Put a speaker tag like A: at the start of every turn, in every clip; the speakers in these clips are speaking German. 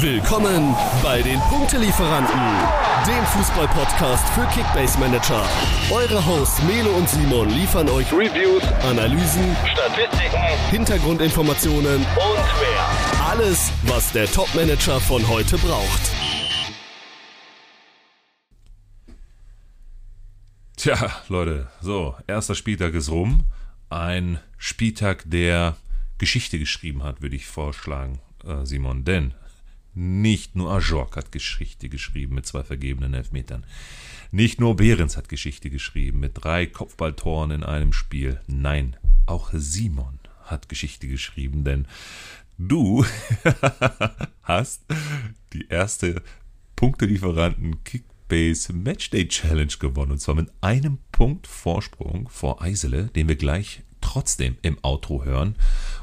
A: Willkommen bei den Punktelieferanten, dem Fußball-Podcast für Kickbase Manager. Eure Hosts Melo und Simon liefern euch Reviews, Analysen, Statistiken, Hintergrundinformationen und mehr. Alles, was der Top-Manager von heute braucht.
B: Tja, Leute, so, erster Spieltag ist rum. Ein Spieltag, der Geschichte geschrieben hat, würde ich vorschlagen, äh, Simon. Denn nicht nur Ajork hat Geschichte geschrieben mit zwei vergebenen Elfmetern. Nicht nur Behrens hat Geschichte geschrieben mit drei Kopfballtoren in einem Spiel. Nein, auch Simon hat Geschichte geschrieben, denn du hast die erste Punktelieferanten Kickbase Matchday Challenge gewonnen. Und zwar mit einem Punkt Vorsprung vor Eisele, den wir gleich trotzdem im Outro hören.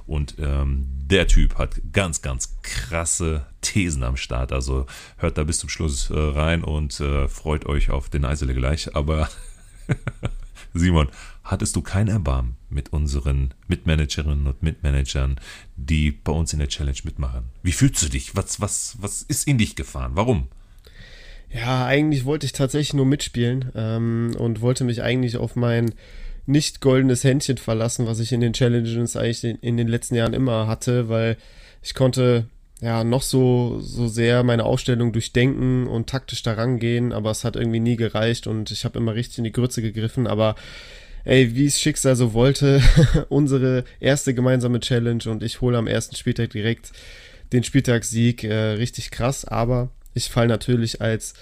B: Und ähm, der Typ hat ganz, ganz krasse Thesen am Start. Also hört da bis zum Schluss äh, rein und äh, freut euch auf den Eisele gleich. Aber Simon, hattest du kein Erbarmen mit unseren Mitmanagerinnen und Mitmanagern, die bei uns in der Challenge mitmachen? Wie fühlst du dich? Was, was, was ist in dich gefahren? Warum?
C: Ja, eigentlich wollte ich tatsächlich nur mitspielen ähm, und wollte mich eigentlich auf mein nicht goldenes Händchen verlassen, was ich in den Challenges eigentlich in, den letzten Jahren immer hatte, weil ich konnte ja noch so, so sehr meine Aufstellung durchdenken und taktisch daran gehen, aber es hat irgendwie nie gereicht und ich habe immer richtig in die Grütze gegriffen, aber ey, wie es Schicksal so wollte, unsere erste gemeinsame Challenge und ich hole am ersten Spieltag direkt den Spieltagssieg, äh, richtig krass, aber ich fall natürlich als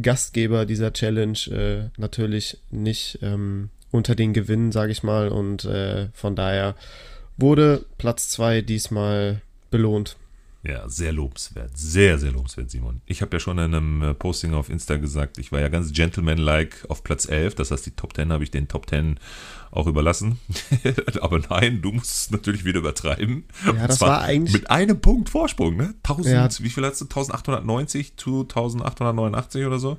C: Gastgeber dieser Challenge äh, natürlich nicht ähm, unter den Gewinnen, sage ich mal. Und äh, von daher wurde Platz 2 diesmal belohnt.
B: Ja, sehr lobenswert. Sehr, sehr lobenswert, Simon. Ich habe ja schon in einem äh, Posting auf Insta gesagt, ich war ja ganz gentleman-like auf Platz 11. Das heißt, die Top 10 habe ich den Top 10 auch überlassen. Aber nein, du musst es natürlich wieder übertreiben.
C: Ja, das war eigentlich.
B: Mit einem Punkt Vorsprung, ne? 1000, ja. wie viel hast du? 1890 zu 1889 oder so?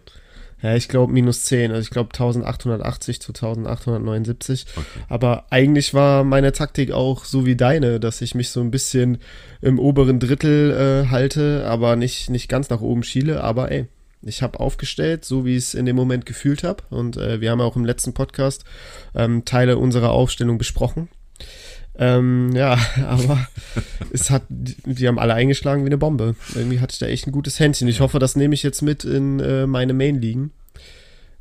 C: Ja, ich glaube minus 10. Also ich glaube 1880 zu 1879. Okay. Aber eigentlich war meine Taktik auch so wie deine, dass ich mich so ein bisschen im oberen Drittel äh, halte, aber nicht, nicht ganz nach oben schiele. Aber ey, ich habe aufgestellt, so wie ich es in dem Moment gefühlt habe. Und äh, wir haben auch im letzten Podcast ähm, Teile unserer Aufstellung besprochen. Ähm, ja, aber es hat, die haben alle eingeschlagen wie eine Bombe. Irgendwie hatte ich da echt ein gutes Händchen. Ich hoffe, das nehme ich jetzt mit in äh, meine Main-Ligen.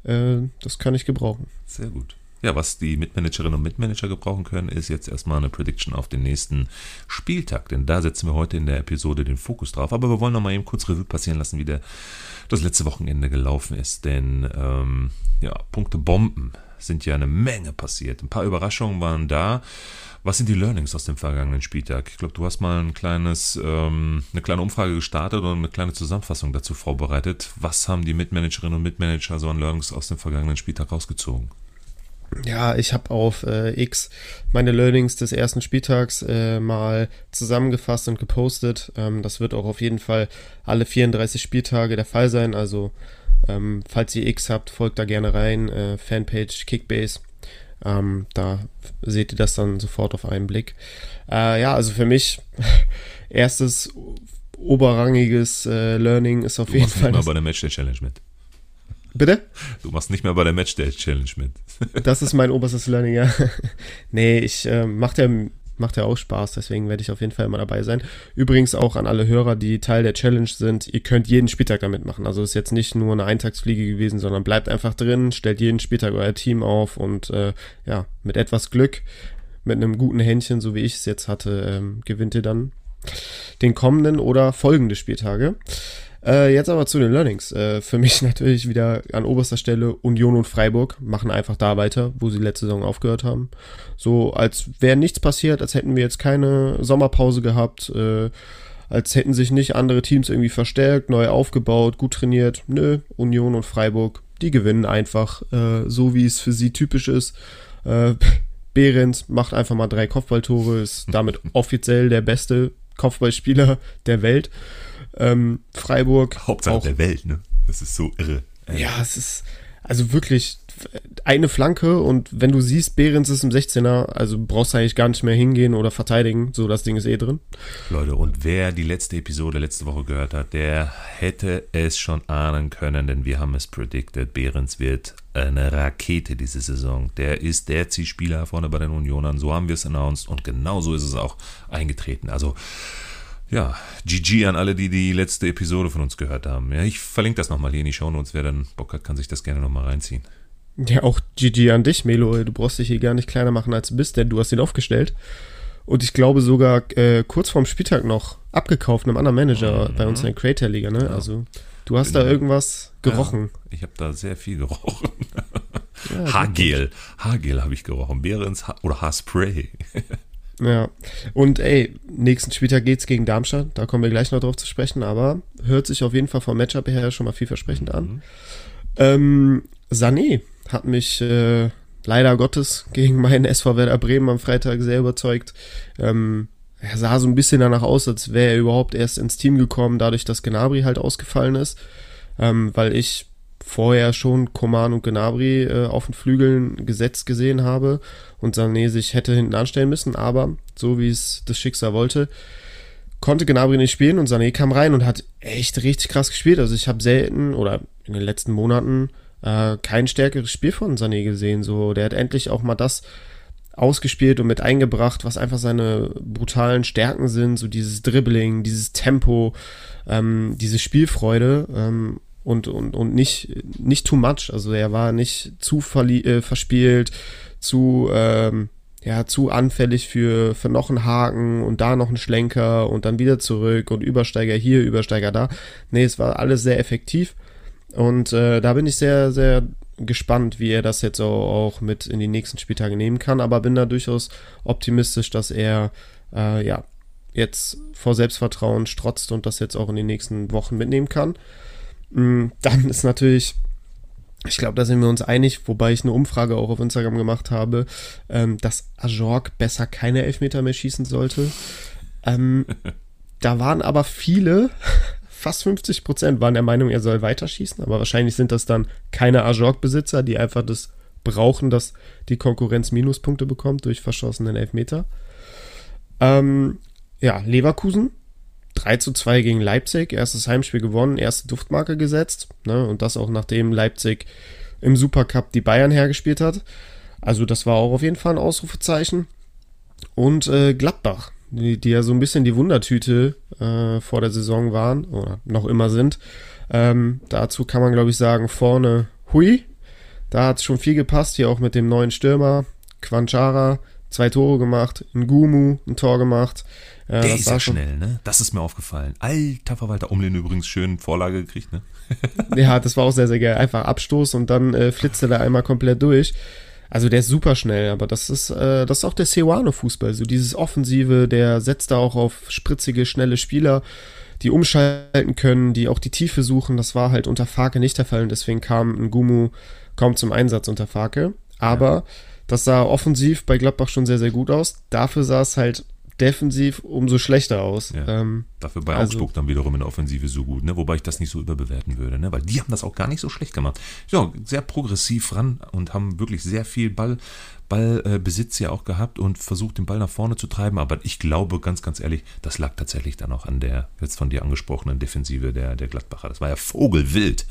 C: Äh, das kann ich gebrauchen.
B: Sehr gut. Ja, was die Mitmanagerinnen und Mitmanager gebrauchen können, ist jetzt erstmal eine Prediction auf den nächsten Spieltag, denn da setzen wir heute in der Episode den Fokus drauf. Aber wir wollen noch mal eben kurz Revue passieren lassen, wie der, das letzte Wochenende gelaufen ist, denn ähm, ja, Punkte Bomben sind ja eine Menge passiert. Ein paar Überraschungen waren da. Was sind die Learnings aus dem vergangenen Spieltag? Ich glaube, du hast mal ein kleines, ähm, eine kleine Umfrage gestartet und eine kleine Zusammenfassung dazu vorbereitet. Was haben die Mitmanagerinnen und Mitmanager so an Learnings aus dem vergangenen Spieltag rausgezogen?
C: Ja, ich habe auf äh, X meine Learnings des ersten Spieltags äh, mal zusammengefasst und gepostet. Ähm, das wird auch auf jeden Fall alle 34 Spieltage der Fall sein. Also ähm, falls ihr X habt, folgt da gerne rein. Äh, Fanpage Kickbase. Ähm, da seht ihr das dann sofort auf einen Blick. Äh, ja, also für mich erstes oberrangiges äh, Learning ist auf
B: du
C: jeden Fall.
B: Nicht mal bei der Matchday Challenge mit.
C: Bitte?
B: Du machst nicht mehr bei der Matchday Challenge mit.
C: das ist mein oberstes Learning, ja. nee, ich äh, macht ja macht ja auch Spaß, deswegen werde ich auf jeden Fall immer dabei sein. Übrigens auch an alle Hörer, die Teil der Challenge sind, ihr könnt jeden Spieltag damit machen. Also ist jetzt nicht nur eine Eintagsfliege gewesen, sondern bleibt einfach drin, stellt jeden Spieltag euer Team auf und äh, ja, mit etwas Glück, mit einem guten Händchen, so wie ich es jetzt hatte, ähm, gewinnt ihr dann den kommenden oder folgende Spieltage. Äh, jetzt aber zu den Learnings. Äh, für mich natürlich wieder an oberster Stelle Union und Freiburg machen einfach da weiter, wo sie letzte Saison aufgehört haben. So als wäre nichts passiert, als hätten wir jetzt keine Sommerpause gehabt, äh, als hätten sich nicht andere Teams irgendwie verstärkt, neu aufgebaut, gut trainiert. Nö, Union und Freiburg, die gewinnen einfach, äh, so wie es für sie typisch ist. Äh, Behrens macht einfach mal drei Kopfballtore, ist damit offiziell der beste Kopfballspieler der Welt. Ähm, Freiburg.
B: Hauptsache auch, der Welt, ne? Das ist so irre.
C: Ja, es ist, also wirklich eine Flanke und wenn du siehst, Behrens ist im 16er, also brauchst du eigentlich gar nicht mehr hingehen oder verteidigen, so das Ding ist eh drin.
B: Leute, und wer die letzte Episode letzte Woche gehört hat, der hätte es schon ahnen können, denn wir haben es predicted, Behrens wird eine Rakete diese Saison. Der ist der Zielspieler vorne bei den Unionern, so haben wir es announced und genau so ist es auch eingetreten. Also ja, GG an alle, die die letzte Episode von uns gehört haben. Ja, ich verlinke das nochmal hier in die Show Notes. Wer dann Bock hat, kann sich das gerne nochmal reinziehen.
C: Ja, auch GG an dich, Melo. Du brauchst dich hier gar nicht kleiner machen, als du bist, denn du hast ihn aufgestellt. Und ich glaube sogar äh, kurz vorm Spieltag noch abgekauft einem anderen Manager mhm. bei uns in der Creator-Liga. Ne? Ja. Also du hast Bin da irgendwas gerochen. Ja,
B: ich habe da sehr viel gerochen. Ja, Haargel. Haargel habe ich gerochen. Behrens ha oder Haarspray.
C: Ja, und ey, nächsten Spieltag geht's gegen Darmstadt, da kommen wir gleich noch drauf zu sprechen, aber hört sich auf jeden Fall vom Matchup her schon mal vielversprechend an. Mhm. Ähm, Sané hat mich äh, leider Gottes gegen meinen SV Werder Bremen am Freitag sehr überzeugt. Ähm, er sah so ein bisschen danach aus, als wäre er überhaupt erst ins Team gekommen, dadurch, dass Gnabry halt ausgefallen ist, ähm, weil ich vorher schon Koman und Gnabry äh, auf den Flügeln gesetzt gesehen habe und Sané sich hätte hinten anstellen müssen, aber so wie es das Schicksal wollte, konnte Gnabry nicht spielen und Sané kam rein und hat echt richtig krass gespielt. Also ich habe selten oder in den letzten Monaten äh, kein stärkeres Spiel von Sané gesehen. So, der hat endlich auch mal das ausgespielt und mit eingebracht, was einfach seine brutalen Stärken sind, so dieses Dribbling, dieses Tempo, ähm, diese Spielfreude. Ähm, und, und, und nicht, nicht too much. Also er war nicht zu äh, verspielt, zu, ähm, ja, zu anfällig für, für noch einen Haken und da noch einen Schlenker und dann wieder zurück und Übersteiger hier, Übersteiger da. Nee, es war alles sehr effektiv. Und äh, da bin ich sehr, sehr gespannt, wie er das jetzt auch, mit in die nächsten Spieltage nehmen kann, aber bin da durchaus optimistisch, dass er äh, ja jetzt vor Selbstvertrauen strotzt und das jetzt auch in den nächsten Wochen mitnehmen kann. Mm, dann ist natürlich, ich glaube, da sind wir uns einig, wobei ich eine Umfrage auch auf Instagram gemacht habe, ähm, dass Ajorg besser keine Elfmeter mehr schießen sollte. Ähm, da waren aber viele, fast 50 Prozent, waren der Meinung, er soll weiterschießen, aber wahrscheinlich sind das dann keine Ajorg-Besitzer, die einfach das brauchen, dass die Konkurrenz Minuspunkte bekommt durch verschossenen Elfmeter. Ähm, ja, Leverkusen 3 zu 2 gegen Leipzig, erstes Heimspiel gewonnen, erste Duftmarke gesetzt. Ne? Und das auch nachdem Leipzig im Supercup die Bayern hergespielt hat. Also das war auch auf jeden Fall ein Ausrufezeichen. Und äh, Gladbach, die, die, ja so ein bisschen die Wundertüte äh, vor der Saison waren oder noch immer sind. Ähm, dazu kann man, glaube ich, sagen, vorne Hui. Da hat es schon viel gepasst, hier auch mit dem neuen Stürmer, Quanchara, zwei Tore gemacht, Ngumu ein Tor gemacht.
B: Ja, der ist ja schnell, ne? Das ist mir aufgefallen. Alter Verwalter, Umlin übrigens schön Vorlage gekriegt, ne?
C: ja, das war auch sehr, sehr geil. Einfach Abstoß und dann äh, flitzte er einmal komplett durch. Also der ist super schnell, aber das ist, äh, das ist auch der Ceoano-Fußball. So dieses Offensive, der setzt da auch auf spritzige, schnelle Spieler, die umschalten können, die auch die Tiefe suchen. Das war halt unter Farke nicht der Fall und deswegen kam ein Gumu kaum zum Einsatz unter Farke. Aber das sah offensiv bei Gladbach schon sehr, sehr gut aus. Dafür sah es halt defensiv umso schlechter aus.
B: Ja. Ähm, Dafür bei also, Augsburg dann wiederum in der Offensive so gut, ne? wobei ich das nicht so überbewerten würde, ne? weil die haben das auch gar nicht so schlecht gemacht. Ja, sehr progressiv ran und haben wirklich sehr viel Ball, Ballbesitz äh, ja auch gehabt und versucht, den Ball nach vorne zu treiben. Aber ich glaube, ganz, ganz ehrlich, das lag tatsächlich dann auch an der jetzt von dir angesprochenen Defensive der, der Gladbacher. Das war ja vogelwild,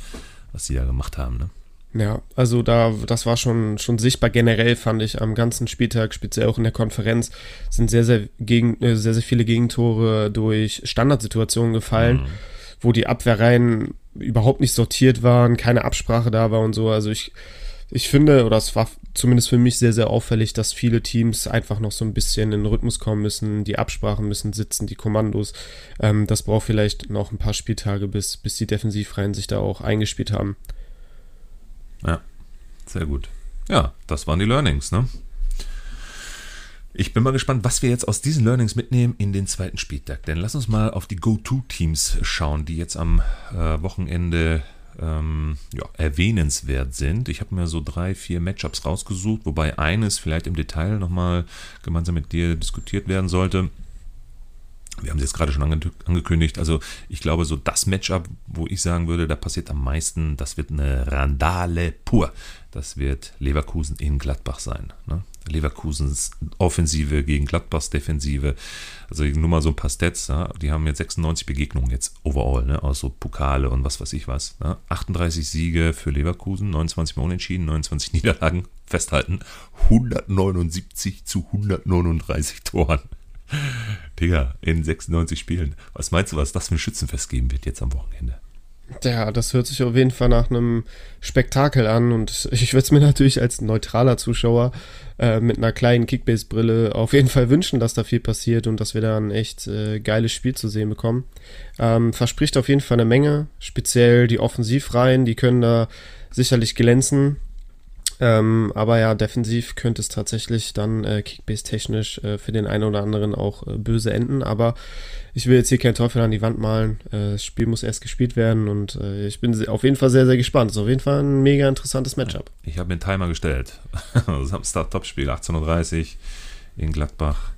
B: was sie da gemacht haben. Ne?
C: Ja, also da, das war schon, schon sichtbar generell, fand ich, am ganzen Spieltag, speziell auch in der Konferenz, sind sehr, sehr, gegen, äh, sehr, sehr viele Gegentore durch Standardsituationen gefallen, mhm. wo die Abwehrreihen überhaupt nicht sortiert waren, keine Absprache da war und so. Also ich, ich finde, oder es war zumindest für mich sehr, sehr auffällig, dass viele Teams einfach noch so ein bisschen in den Rhythmus kommen müssen, die Absprachen müssen sitzen, die Kommandos. Ähm, das braucht vielleicht noch ein paar Spieltage, bis, bis die Defensivreihen sich da auch eingespielt haben.
B: Ja, sehr gut. Ja, das waren die Learnings, ne? Ich bin mal gespannt, was wir jetzt aus diesen Learnings mitnehmen in den zweiten Spieltag. Denn lass uns mal auf die Go-To-Teams schauen, die jetzt am äh, Wochenende ähm, ja, erwähnenswert sind. Ich habe mir so drei, vier Matchups rausgesucht, wobei eines vielleicht im Detail nochmal gemeinsam mit dir diskutiert werden sollte. Wir haben es jetzt gerade schon ange angekündigt. Also ich glaube, so das Matchup, wo ich sagen würde, da passiert am meisten, das wird eine Randale pur. Das wird Leverkusen in Gladbach sein. Ne? Leverkusens Offensive gegen Gladbachs Defensive. Also nur mal so ein paar Stats. Ja? Die haben jetzt 96 Begegnungen jetzt overall, ne? also Pokale und was weiß ich was. Ne? 38 Siege für Leverkusen, 29 Mal unentschieden, 29 Niederlagen. Festhalten, 179 zu 139 Toren. Digga, in 96 Spielen. Was meinst du, was das für ein Schützenfest geben wird jetzt am Wochenende?
C: Ja, das hört sich auf jeden Fall nach einem Spektakel an und ich würde es mir natürlich als neutraler Zuschauer äh, mit einer kleinen Kickbase-Brille auf jeden Fall wünschen, dass da viel passiert und dass wir da ein echt äh, geiles Spiel zu sehen bekommen. Ähm, verspricht auf jeden Fall eine Menge, speziell die Offensivreihen, die können da sicherlich glänzen. Ähm, aber ja, defensiv könnte es tatsächlich dann äh, Kickbase-technisch äh, für den einen oder anderen auch äh, böse enden. Aber ich will jetzt hier keinen Teufel an die Wand malen. Äh, das Spiel muss erst gespielt werden und äh, ich bin auf jeden Fall sehr, sehr gespannt. Ist auf jeden Fall ein mega interessantes Matchup.
B: Ich habe mir einen Timer gestellt. Samstag-Topspiel, 18.30 Uhr in Gladbach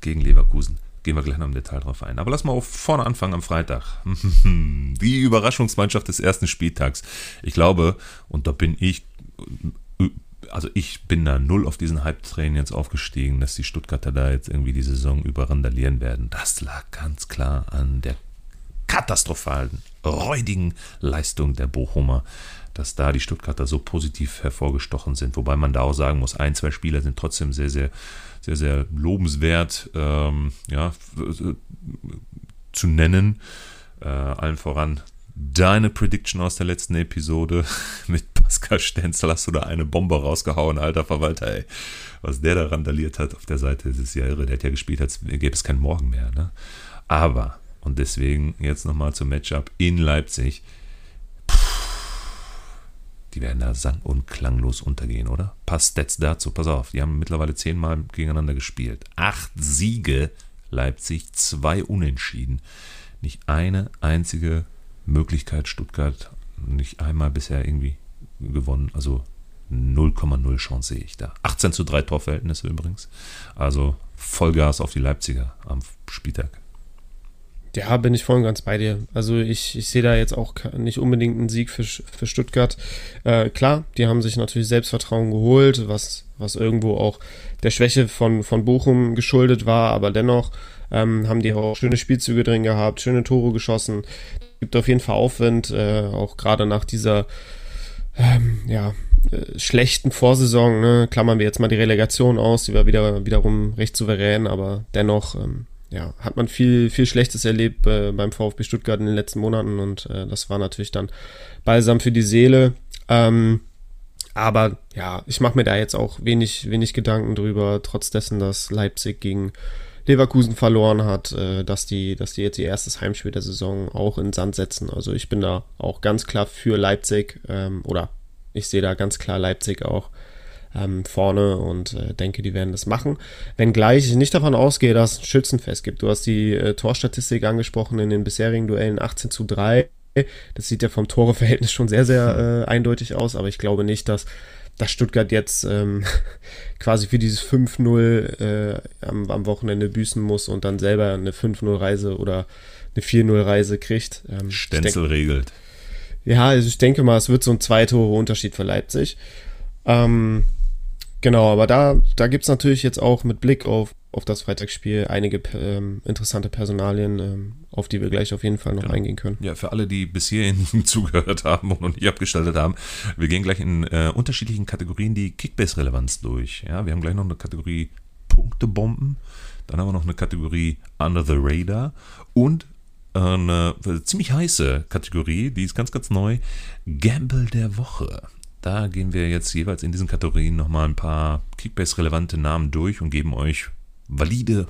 B: gegen Leverkusen. Gehen wir gleich noch im Detail drauf ein. Aber lass mal vorne anfangen am Freitag. Die Überraschungsmannschaft des ersten Spieltags. Ich glaube, und da bin ich also ich bin da null auf diesen Hype-Train jetzt aufgestiegen, dass die Stuttgarter da jetzt irgendwie die Saison über randalieren werden. Das lag ganz klar an der katastrophalen, räudigen Leistung der Bochumer, dass da die Stuttgarter so positiv hervorgestochen sind. Wobei man da auch sagen muss, ein, zwei Spieler sind trotzdem sehr, sehr, sehr, sehr lobenswert ähm, ja, zu nennen. Äh, allen voran deine Prediction aus der letzten Episode mit Pascal Stenzel hast du da eine Bombe rausgehauen, alter Verwalter, ey. Was der da randaliert hat auf der Seite, das ist ja irre. Der hat ja gespielt, als gäbe es keinen Morgen mehr, ne? Aber, und deswegen jetzt nochmal zum Matchup in Leipzig. Puh, die werden da sang- und klanglos untergehen, oder? Passt Stats dazu, pass auf, die haben mittlerweile zehnmal gegeneinander gespielt. Acht Siege Leipzig, zwei Unentschieden. Nicht eine einzige Möglichkeit Stuttgart nicht einmal bisher irgendwie gewonnen. Also 0,0 Chance sehe ich da. 18 zu 3 Torverhältnisse übrigens. Also Vollgas auf die Leipziger am Spieltag.
C: Ja, bin ich voll und ganz bei dir. Also ich, ich sehe da jetzt auch nicht unbedingt einen Sieg für, für Stuttgart. Äh, klar, die haben sich natürlich Selbstvertrauen geholt, was, was irgendwo auch der Schwäche von, von Bochum geschuldet war, aber dennoch ähm, haben die auch schöne Spielzüge drin gehabt, schöne Tore geschossen. Gibt auf jeden Fall Aufwind, äh, auch gerade nach dieser ähm, ja, äh, schlechten Vorsaison, ne, klammern wir jetzt mal die Relegation aus, die war wieder wiederum recht souverän, aber dennoch ähm, ja, hat man viel, viel Schlechtes erlebt äh, beim VfB Stuttgart in den letzten Monaten und äh, das war natürlich dann balsam für die Seele. Ähm, aber ja, ich mache mir da jetzt auch wenig, wenig Gedanken drüber, trotz dessen, dass Leipzig gegen Leverkusen verloren hat, äh, dass, die, dass die jetzt ihr erstes Heimspiel der Saison auch in Sand setzen. Also ich bin da auch ganz klar für Leipzig ähm, oder ich sehe da ganz klar Leipzig auch ähm, vorne und äh, denke, die werden das machen. Wenngleich ich nicht davon ausgehe, dass es ein Schützenfest gibt. Du hast die äh, Torstatistik angesprochen in den bisherigen Duellen 18 zu 3. Das sieht ja vom Toreverhältnis schon sehr, sehr äh, eindeutig aus, aber ich glaube nicht, dass dass Stuttgart jetzt ähm, quasi für dieses 5-0 äh, am, am, Wochenende büßen muss und dann selber eine 5-0-Reise oder eine 4-0-Reise kriegt.
B: Ähm, Stenzel denk, regelt.
C: Ja, also ich denke mal, es wird so ein zwei Tore Unterschied für Leipzig. Ähm, genau, aber da, da gibt es natürlich jetzt auch mit Blick auf auf das Freitagsspiel einige ähm, interessante Personalien, ähm, auf die wir gleich auf jeden Fall noch genau. eingehen können.
B: Ja, für alle, die bis hierhin zugehört haben und noch nicht abgeschaltet haben, wir gehen gleich in äh, unterschiedlichen Kategorien die Kickbase-Relevanz durch. Ja, wir haben gleich noch eine Kategorie Punktebomben, dann haben wir noch eine Kategorie Under the Radar und eine ziemlich heiße Kategorie, die ist ganz, ganz neu, Gamble der Woche. Da gehen wir jetzt jeweils in diesen Kategorien nochmal ein paar Kickbase-relevante Namen durch und geben euch valide,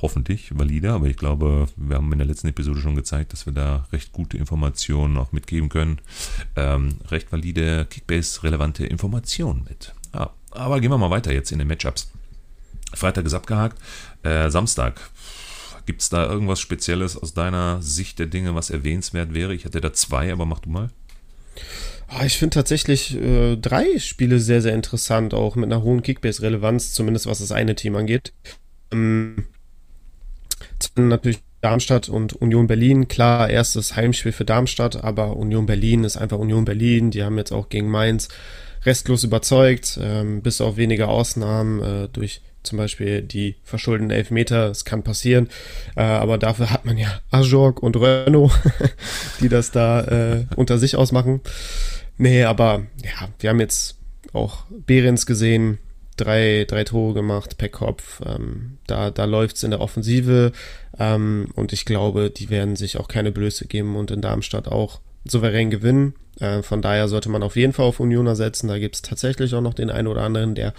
B: hoffentlich valide, aber ich glaube, wir haben in der letzten Episode schon gezeigt, dass wir da recht gute Informationen auch mitgeben können. Ähm, recht valide, Kickbase-relevante Informationen mit. Ja, aber gehen wir mal weiter jetzt in den Matchups. Freitag ist abgehakt. Äh, Samstag. Gibt es da irgendwas Spezielles aus deiner Sicht der Dinge, was erwähnenswert wäre? Ich hatte da zwei, aber mach du mal.
C: Ah, ich finde tatsächlich äh, drei Spiele sehr, sehr interessant, auch mit einer hohen Kickbase-Relevanz, zumindest was das eine Team angeht. Ähm, natürlich Darmstadt und Union Berlin. Klar, erstes Heimspiel für Darmstadt, aber Union Berlin ist einfach Union Berlin. Die haben jetzt auch gegen Mainz restlos überzeugt, ähm, bis auf wenige Ausnahmen äh, durch zum Beispiel die verschuldeten Elfmeter. Es kann passieren, äh, aber dafür hat man ja Ajorg und Renault, die das da äh, unter sich ausmachen. Nee, aber ja, wir haben jetzt auch Behrens gesehen, drei, drei Tore gemacht per Kopf. Ähm, da da läuft es in der Offensive ähm, und ich glaube, die werden sich auch keine Blöße geben und in Darmstadt auch souverän gewinnen. Äh, von daher sollte man auf jeden Fall auf Unioner setzen. Da gibt es tatsächlich auch noch den einen oder anderen, der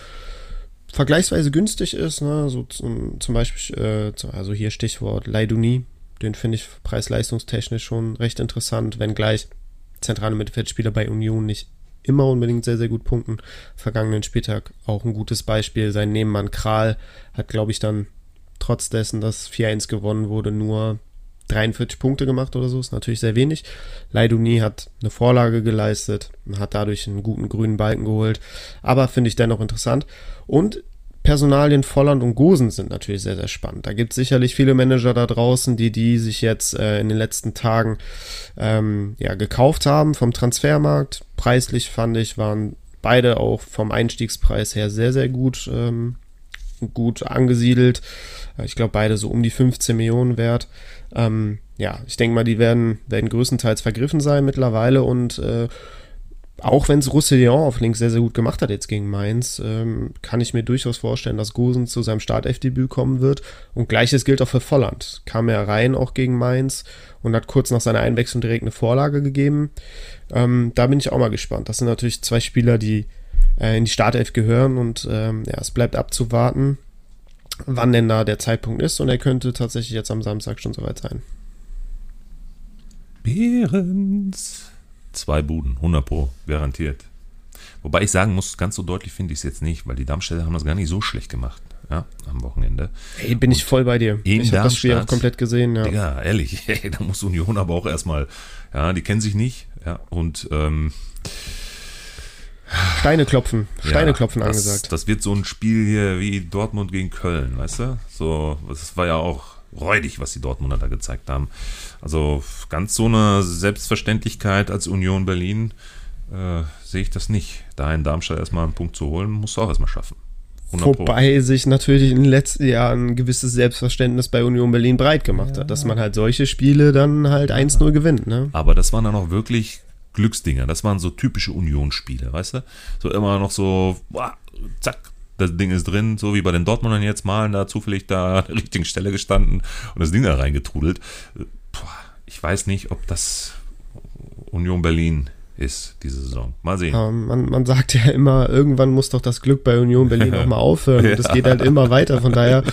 C: vergleichsweise günstig ist. Ne? So zum, zum Beispiel, äh, also hier Stichwort Leiduni. Den finde ich preis-leistungstechnisch schon recht interessant, wenngleich zentrale Mittelfeldspieler bei Union nicht immer unbedingt sehr, sehr gut punkten. Vergangenen Spieltag auch ein gutes Beispiel. Sein Nebenmann Kral hat, glaube ich, dann trotz dessen, dass 4-1 gewonnen wurde, nur 43 Punkte gemacht oder so. Ist natürlich sehr wenig. Leiduni hat eine Vorlage geleistet, hat dadurch einen guten grünen Balken geholt. Aber finde ich dennoch interessant. Und Personalien Volland und Gosen sind natürlich sehr, sehr spannend. Da gibt es sicherlich viele Manager da draußen, die die sich jetzt äh, in den letzten Tagen ähm, ja, gekauft haben vom Transfermarkt. Preislich fand ich, waren beide auch vom Einstiegspreis her sehr, sehr gut, ähm, gut angesiedelt. Ich glaube, beide so um die 15 Millionen wert. Ähm, ja, ich denke mal, die werden, werden größtenteils vergriffen sein mittlerweile und äh, auch wenn es Roussillon auf links sehr, sehr gut gemacht hat jetzt gegen Mainz, ähm, kann ich mir durchaus vorstellen, dass Gosen zu seinem Startelfdebüt kommen wird. Und gleiches gilt auch für Volland. Kam er rein auch gegen Mainz und hat kurz nach seiner Einwechslung direkt eine Vorlage gegeben. Ähm, da bin ich auch mal gespannt. Das sind natürlich zwei Spieler, die äh, in die Startelf gehören und ähm, ja, es bleibt abzuwarten, wann denn da der Zeitpunkt ist. Und er könnte tatsächlich jetzt am Samstag schon soweit sein.
B: Behrens. Zwei Buden, 100 Pro, garantiert. Wobei ich sagen muss, ganz so deutlich finde ich es jetzt nicht, weil die Darmstädter haben das gar nicht so schlecht gemacht, ja, am Wochenende.
C: Ey, bin ich voll bei dir. Ich habe das Spiel auch komplett gesehen, ja.
B: Digga, ehrlich, ey, da muss Union aber auch erstmal, ja, die kennen sich nicht, ja, und, ähm,
C: Steine klopfen, Steine
B: ja,
C: klopfen
B: das,
C: angesagt.
B: Das wird so ein Spiel hier wie Dortmund gegen Köln, weißt du? So, das war ja auch räudig, was die Dortmunder da gezeigt haben. Also ganz so eine Selbstverständlichkeit als Union Berlin äh, sehe ich das nicht. Da in Darmstadt erstmal einen Punkt zu holen, musst du auch erstmal schaffen.
C: Wobei sich natürlich in den letzten Jahren ein gewisses Selbstverständnis bei Union Berlin breit gemacht ja. hat, dass man halt solche Spiele dann halt 1-0 gewinnt. Ne?
B: Aber das waren dann auch wirklich Glücksdinger. Das waren so typische Union-Spiele, weißt du? So immer noch so, boah, zack, das Ding ist drin, so wie bei den Dortmundern jetzt malen, da zufällig da an der richtigen Stelle gestanden und das Ding da reingetrudelt. Ich weiß nicht, ob das Union Berlin ist diese Saison. Mal sehen.
C: Ja, man, man sagt ja immer, irgendwann muss doch das Glück bei Union Berlin auch mal aufhören. Und es geht halt immer weiter. Von daher,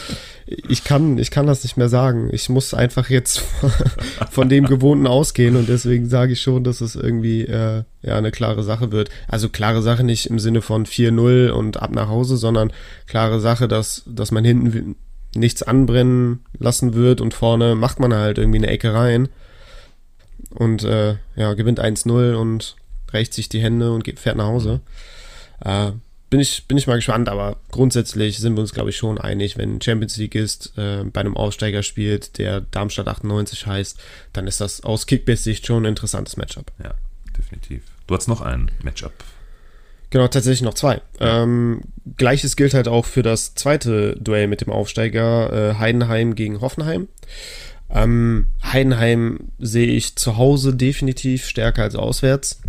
C: ich kann, ich kann das nicht mehr sagen. Ich muss einfach jetzt von dem Gewohnten ausgehen und deswegen sage ich schon, dass es irgendwie äh, ja eine klare Sache wird. Also klare Sache nicht im Sinne von 4-0 und ab nach Hause, sondern klare Sache, dass, dass man hinten nichts anbrennen lassen wird und vorne macht man halt irgendwie eine Ecke rein und äh, ja, gewinnt 1-0 und rächt sich die Hände und geht, fährt nach Hause. Äh, bin ich, bin ich mal gespannt, aber grundsätzlich sind wir uns, glaube ich, schon einig, wenn Champions League ist, äh, bei einem Aufsteiger spielt, der Darmstadt 98 heißt, dann ist das aus Kickbase-Sicht schon ein interessantes Matchup.
B: Ja, definitiv. Du hast noch ein Matchup.
C: Genau, tatsächlich noch zwei. Ähm, Gleiches gilt halt auch für das zweite Duell mit dem Aufsteiger äh, Heidenheim gegen Hoffenheim. Ähm, Heidenheim sehe ich zu Hause definitiv stärker als auswärts.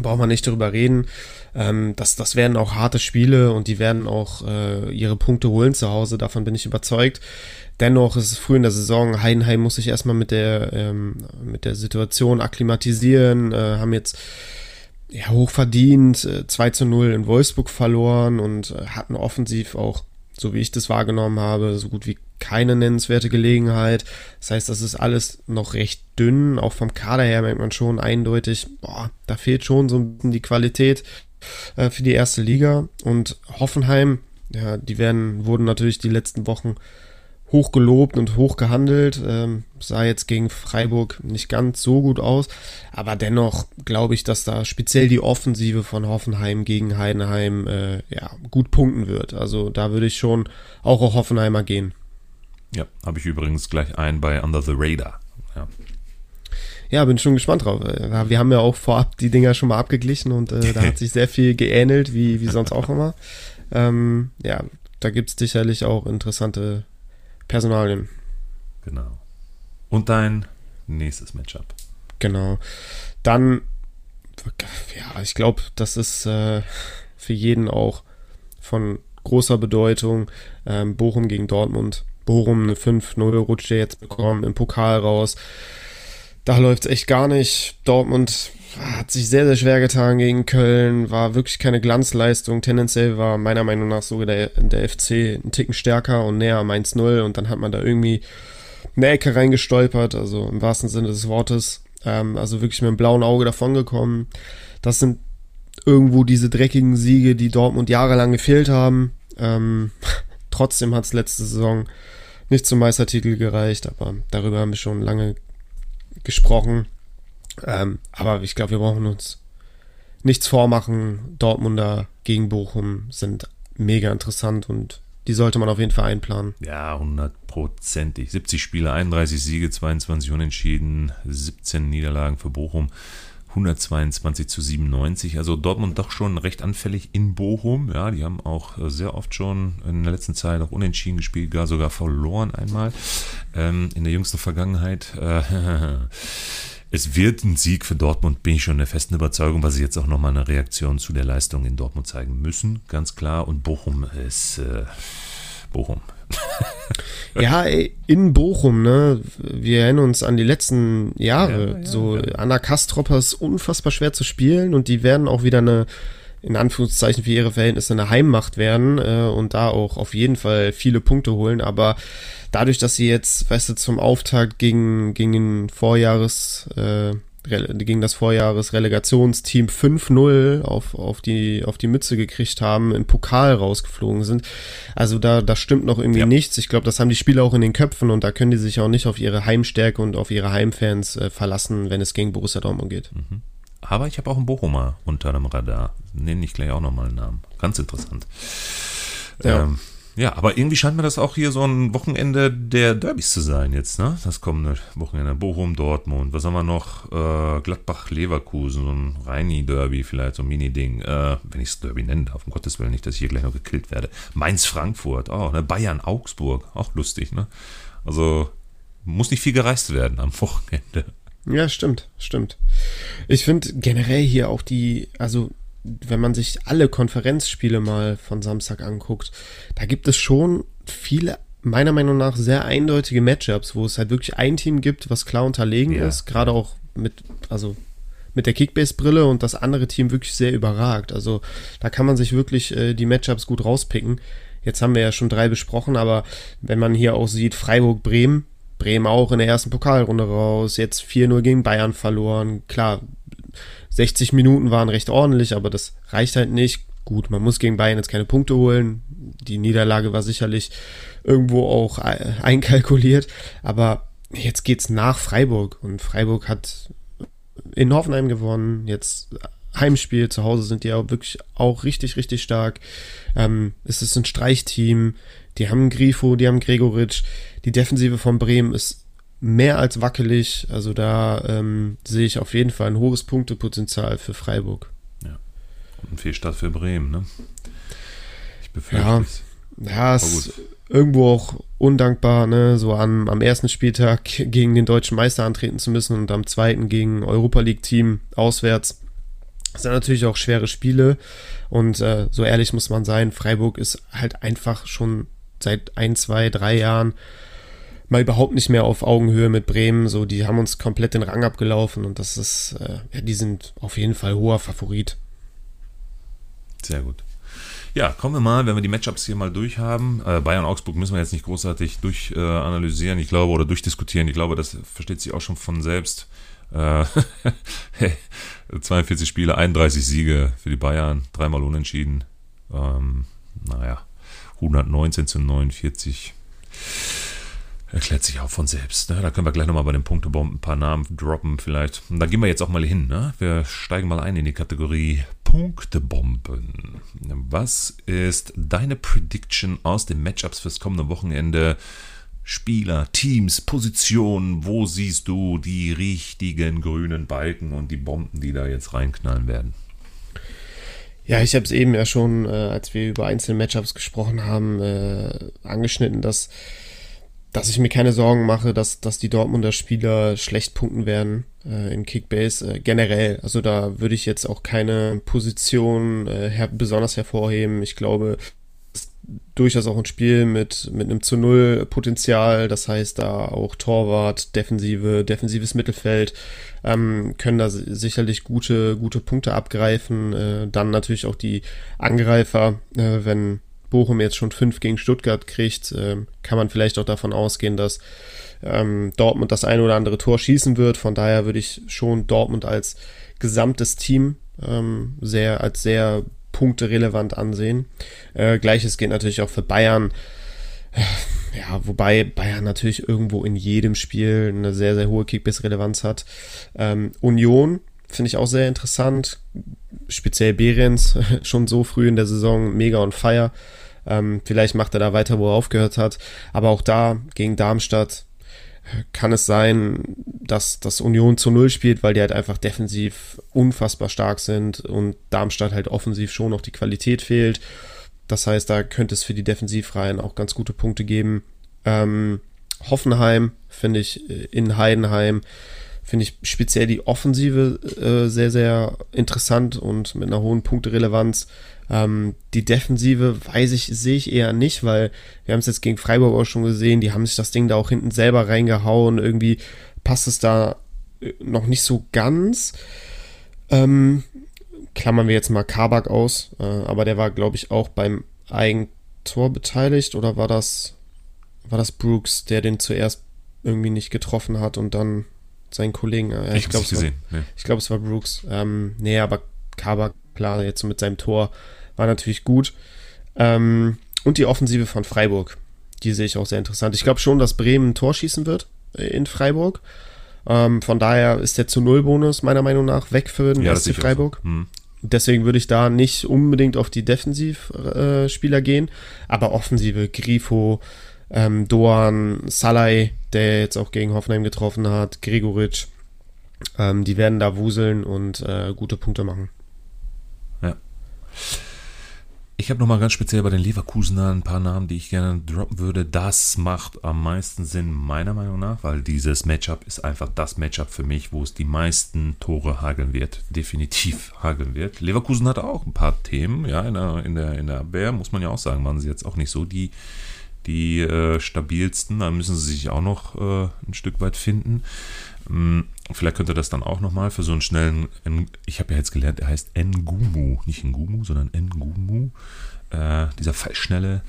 C: Braucht man nicht darüber reden. Ähm, das, das werden auch harte Spiele und die werden auch äh, ihre Punkte holen zu Hause. Davon bin ich überzeugt. Dennoch ist es früh in der Saison. Heidenheim muss sich erstmal mit der, ähm, mit der Situation akklimatisieren. Äh, haben jetzt ja, hochverdient äh, 2 zu 0 in Wolfsburg verloren und äh, hatten offensiv auch so wie ich das wahrgenommen habe, so gut wie keine nennenswerte Gelegenheit. Das heißt, das ist alles noch recht dünn. Auch vom Kader her merkt man schon eindeutig, boah, da fehlt schon so ein bisschen die Qualität äh, für die erste Liga. Und Hoffenheim, ja, die werden, wurden natürlich die letzten Wochen hoch gelobt und hoch gehandelt. Ähm, sah jetzt gegen Freiburg nicht ganz so gut aus. Aber dennoch glaube ich, dass da speziell die Offensive von Hoffenheim gegen Heidenheim äh, ja, gut punkten wird. Also da würde ich schon auch auf Hoffenheimer gehen.
B: Ja, habe ich übrigens gleich ein bei Under the Radar. Ja.
C: Ja, bin schon gespannt drauf. Äh, wir haben ja auch vorab die Dinger schon mal abgeglichen und äh, da hat sich sehr viel geähnelt, wie, wie sonst auch immer. Ähm, ja, da gibt es sicherlich auch interessante Personalien.
B: Genau. Und dein nächstes Matchup.
C: Genau. Dann, ja, ich glaube, das ist äh, für jeden auch von großer Bedeutung. Ähm, Bochum gegen Dortmund. Bochum eine 5-0 rutscht jetzt bekommen im Pokal raus. Da läuft es echt gar nicht. Dortmund hat sich sehr, sehr schwer getan gegen Köln, war wirklich keine Glanzleistung. Tendenziell war meiner Meinung nach sogar der, der FC ein Ticken stärker und näher am 1-0 und dann hat man da irgendwie eine Ecke reingestolpert, also im wahrsten Sinne des Wortes. Ähm, also wirklich mit einem blauen Auge davongekommen. Das sind irgendwo diese dreckigen Siege, die Dortmund jahrelang gefehlt haben. Ähm, trotzdem hat es letzte Saison nicht zum Meistertitel gereicht, aber darüber haben wir schon lange gesprochen. Ähm, aber ich glaube, wir brauchen uns nichts vormachen. Dortmunder gegen Bochum sind mega interessant und die sollte man auf jeden Fall einplanen.
B: Ja, hundertprozentig. 70 Spiele, 31 Siege, 22 Unentschieden, 17 Niederlagen für Bochum. 122 zu 97. Also Dortmund doch schon recht anfällig in Bochum. Ja, die haben auch äh, sehr oft schon in der letzten Zeit auch unentschieden gespielt, gar sogar verloren einmal ähm, in der jüngsten Vergangenheit. Äh, es wird ein Sieg für Dortmund, bin ich schon der festen Überzeugung, weil sie jetzt auch nochmal eine Reaktion zu der Leistung in Dortmund zeigen müssen, ganz klar. Und Bochum ist äh, Bochum.
C: ja, in Bochum, ne? Wir erinnern uns an die letzten Jahre. Ja, ja, so, ja. Anna Kastropper ist unfassbar schwer zu spielen und die werden auch wieder eine, in Anführungszeichen für ihre Verhältnisse eine Heimmacht werden äh, und da auch auf jeden Fall viele Punkte holen. Aber dadurch, dass sie jetzt, weißt du, zum Auftakt gegen, gegen den Vorjahres, äh, gegen das Vorjahresrelegationsteam 5-0 auf, auf, die, auf die Mütze gekriegt haben, im Pokal rausgeflogen sind. Also da, da stimmt noch irgendwie ja. nichts. Ich glaube, das haben die Spieler auch in den Köpfen und da können die sich auch nicht auf ihre Heimstärke und auf ihre Heimfans äh, verlassen, wenn es gegen Borussia Dortmund geht. Mhm.
B: Aber ich habe auch einen Bochumer unter dem Radar. Nenne ich gleich auch nochmal einen Namen. Ganz interessant. Ja. Ähm, ja, aber irgendwie scheint mir das auch hier so ein Wochenende der Derbys zu sein jetzt, ne? Das kommende Wochenende. Bochum, Dortmund. Was haben wir noch? Äh, Gladbach, Leverkusen, so ein Reini-Derby vielleicht, so ein Mini-Ding. Äh, wenn ich es Derby nennen darf, um Gottes Willen nicht, dass ich hier gleich noch gekillt werde. Mainz, Frankfurt, oh, ne? Bayern, Augsburg, auch lustig, ne? Also muss nicht viel gereist werden am Wochenende.
C: Ja, stimmt, stimmt. Ich finde generell hier auch die, also wenn man sich alle Konferenzspiele mal von Samstag anguckt, da gibt es schon viele, meiner Meinung nach, sehr eindeutige Matchups, wo es halt wirklich ein Team gibt, was klar unterlegen ja. ist, gerade auch mit, also mit der Kickbase-Brille und das andere Team wirklich sehr überragt. Also da kann man sich wirklich äh, die Matchups gut rauspicken. Jetzt haben wir ja schon drei besprochen, aber wenn man hier auch sieht, Freiburg-Bremen, Bremen auch in der ersten Pokalrunde raus, jetzt 4-0 gegen Bayern verloren. Klar, 60 Minuten waren recht ordentlich, aber das reicht halt nicht. Gut, man muss gegen Bayern jetzt keine Punkte holen. Die Niederlage war sicherlich irgendwo auch einkalkuliert, aber jetzt geht's nach Freiburg und Freiburg hat in Hoffenheim gewonnen. Jetzt Heimspiel zu Hause sind die auch wirklich auch richtig, richtig stark. Ähm, es ist ein Streichteam. Die haben Grifo, die haben Gregoritsch. Die Defensive von Bremen ist mehr als wackelig. Also da ähm, sehe ich auf jeden Fall ein hohes Punktepotenzial für Freiburg.
B: Ja. Und viel Stadt für Bremen, ne? Ich befürchte
C: ja. es. Ja, es ist irgendwo auch undankbar, ne, so am, am ersten Spieltag gegen den deutschen Meister antreten zu müssen und am zweiten gegen Europa League-Team auswärts. Das sind natürlich auch schwere Spiele und äh, so ehrlich muss man sein, Freiburg ist halt einfach schon seit ein, zwei, drei Jahren mal überhaupt nicht mehr auf Augenhöhe mit Bremen. So, die haben uns komplett den Rang abgelaufen und das ist, äh, ja, die sind auf jeden Fall hoher Favorit.
B: Sehr gut. Ja, kommen wir mal, wenn wir die Matchups hier mal durch haben. Äh, Bayern Augsburg müssen wir jetzt nicht großartig durchanalysieren, äh, ich glaube, oder durchdiskutieren. Ich glaube, das versteht sich auch schon von selbst. Äh, 42 Spiele, 31 Siege für die Bayern, dreimal unentschieden. Ähm, naja, 119 zu 49 erklärt sich auch von selbst. Ne? Da können wir gleich nochmal bei den Punktebomben ein paar Namen droppen vielleicht. Und da gehen wir jetzt auch mal hin. Ne? Wir steigen mal ein in die Kategorie Punktebomben. Was ist deine Prediction aus den Matchups fürs kommende Wochenende? Spieler, Teams, Positionen, wo siehst du die richtigen grünen Balken und die Bomben, die da jetzt reinknallen werden?
C: Ja, ich habe es eben ja schon, äh, als wir über einzelne Matchups gesprochen haben, äh, angeschnitten, dass, dass ich mir keine Sorgen mache, dass, dass die Dortmunder Spieler schlecht punkten werden äh, in Kickbase äh, generell. Also da würde ich jetzt auch keine Position äh, her besonders hervorheben. Ich glaube, durchaus auch ein Spiel mit, mit einem zu Null Potenzial. Das heißt, da auch Torwart, Defensive, defensives Mittelfeld ähm, können da sicherlich gute, gute Punkte abgreifen. Äh, dann natürlich auch die Angreifer, äh, wenn Bochum jetzt schon fünf gegen Stuttgart kriegt, äh, kann man vielleicht auch davon ausgehen, dass ähm, Dortmund das ein oder andere Tor schießen wird. Von daher würde ich schon Dortmund als gesamtes Team ähm, sehr als sehr Punkte relevant ansehen. Äh, Gleiches geht natürlich auch für Bayern. Ja, wobei Bayern natürlich irgendwo in jedem Spiel eine sehr, sehr hohe Kickbiss-Relevanz hat. Ähm, Union finde ich auch sehr interessant. Speziell Behrens, schon so früh in der Saison, mega on fire. Ähm, vielleicht macht er da weiter, wo er aufgehört hat. Aber auch da gegen Darmstadt kann es sein, dass das Union zu Null spielt, weil die halt einfach defensiv unfassbar stark sind und Darmstadt halt offensiv schon noch die Qualität fehlt. Das heißt, da könnte es für die Defensivreihen auch ganz gute Punkte geben. Ähm, Hoffenheim finde ich äh, in Heidenheim finde ich speziell die Offensive äh, sehr, sehr interessant und mit einer hohen Punkterelevanz. Ähm, die Defensive weiß ich, sehe ich eher nicht, weil wir haben es jetzt gegen Freiburg auch schon gesehen, die haben sich das Ding da auch hinten selber reingehauen. Irgendwie passt es da äh, noch nicht so ganz. Ähm, klammern wir jetzt mal Kabak aus, äh, aber der war, glaube ich, auch beim Eigentor beteiligt oder war das, war das Brooks, der den zuerst irgendwie nicht getroffen hat und dann seinen Kollegen.
B: Äh, ich, ich glaube, es, nee.
C: glaub, es war Brooks. Ähm, nee, aber Kabak, klar, jetzt so mit seinem Tor war natürlich gut. Ähm, und die Offensive von Freiburg, die sehe ich auch sehr interessant. Ich glaube schon, dass Bremen ein Tor schießen wird äh, in Freiburg. Ähm, von daher ist der zu Null Bonus meiner Meinung nach weg für den ja, SC Freiburg. So. Hm. Deswegen würde ich da nicht unbedingt auf die Defensivspieler äh, gehen, aber Offensive, Grifo, ähm, Doan, Salai, der jetzt auch gegen Hoffenheim getroffen hat, Gregoritsch, ähm, die werden da wuseln und äh, gute Punkte machen.
B: Ich habe nochmal ganz speziell bei den Leverkusener ein paar Namen, die ich gerne droppen würde. Das macht am meisten Sinn, meiner Meinung nach, weil dieses Matchup ist einfach das Matchup für mich, wo es die meisten Tore hageln wird. Definitiv hageln wird. Leverkusen hat auch ein paar Themen, ja, in der, in der, in der Abwehr, muss man ja auch sagen, waren sie jetzt auch nicht so die, die äh, stabilsten. Da müssen sie sich auch noch äh, ein Stück weit finden. Hm, vielleicht könnte das dann auch nochmal für so einen schnellen, ich habe ja jetzt gelernt, er heißt Ngumu, nicht Ngumu, sondern Ngumu. Äh, dieser fallschnelle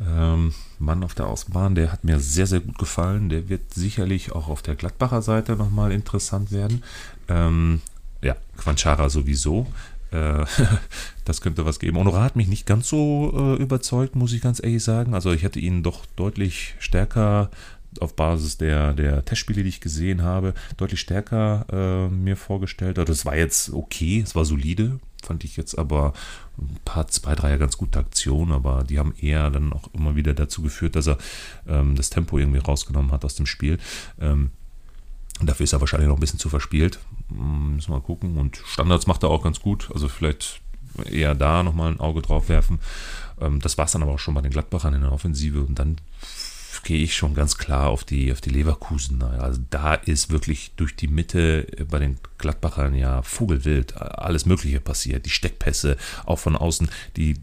B: ähm, Mann auf der Außenbahn, der hat mir sehr, sehr gut gefallen. Der wird sicherlich auch auf der Gladbacher Seite nochmal interessant werden. Ähm, ja, Quanchara sowieso. Äh, das könnte was geben. Honorar hat mich nicht ganz so äh, überzeugt, muss ich ganz ehrlich sagen. Also ich hätte ihn doch deutlich stärker auf Basis der, der Testspiele, die ich gesehen habe, deutlich stärker äh, mir vorgestellt. Also das war jetzt okay, es war solide, fand ich jetzt aber ein paar, zwei, drei ganz gute Aktionen, aber die haben eher dann auch immer wieder dazu geführt, dass er ähm, das Tempo irgendwie rausgenommen hat aus dem Spiel. Ähm, dafür ist er wahrscheinlich noch ein bisschen zu verspielt. Hm, müssen wir mal gucken. Und Standards macht er auch ganz gut. Also vielleicht eher da nochmal ein Auge drauf werfen. Ähm, das war es dann aber auch schon bei den Gladbachern in der Offensive. Und dann gehe ich schon ganz klar auf die, auf die Leverkusen. Also da ist wirklich durch die Mitte bei den Gladbachern ja Vogelwild, alles Mögliche passiert. Die Steckpässe, auch von außen, die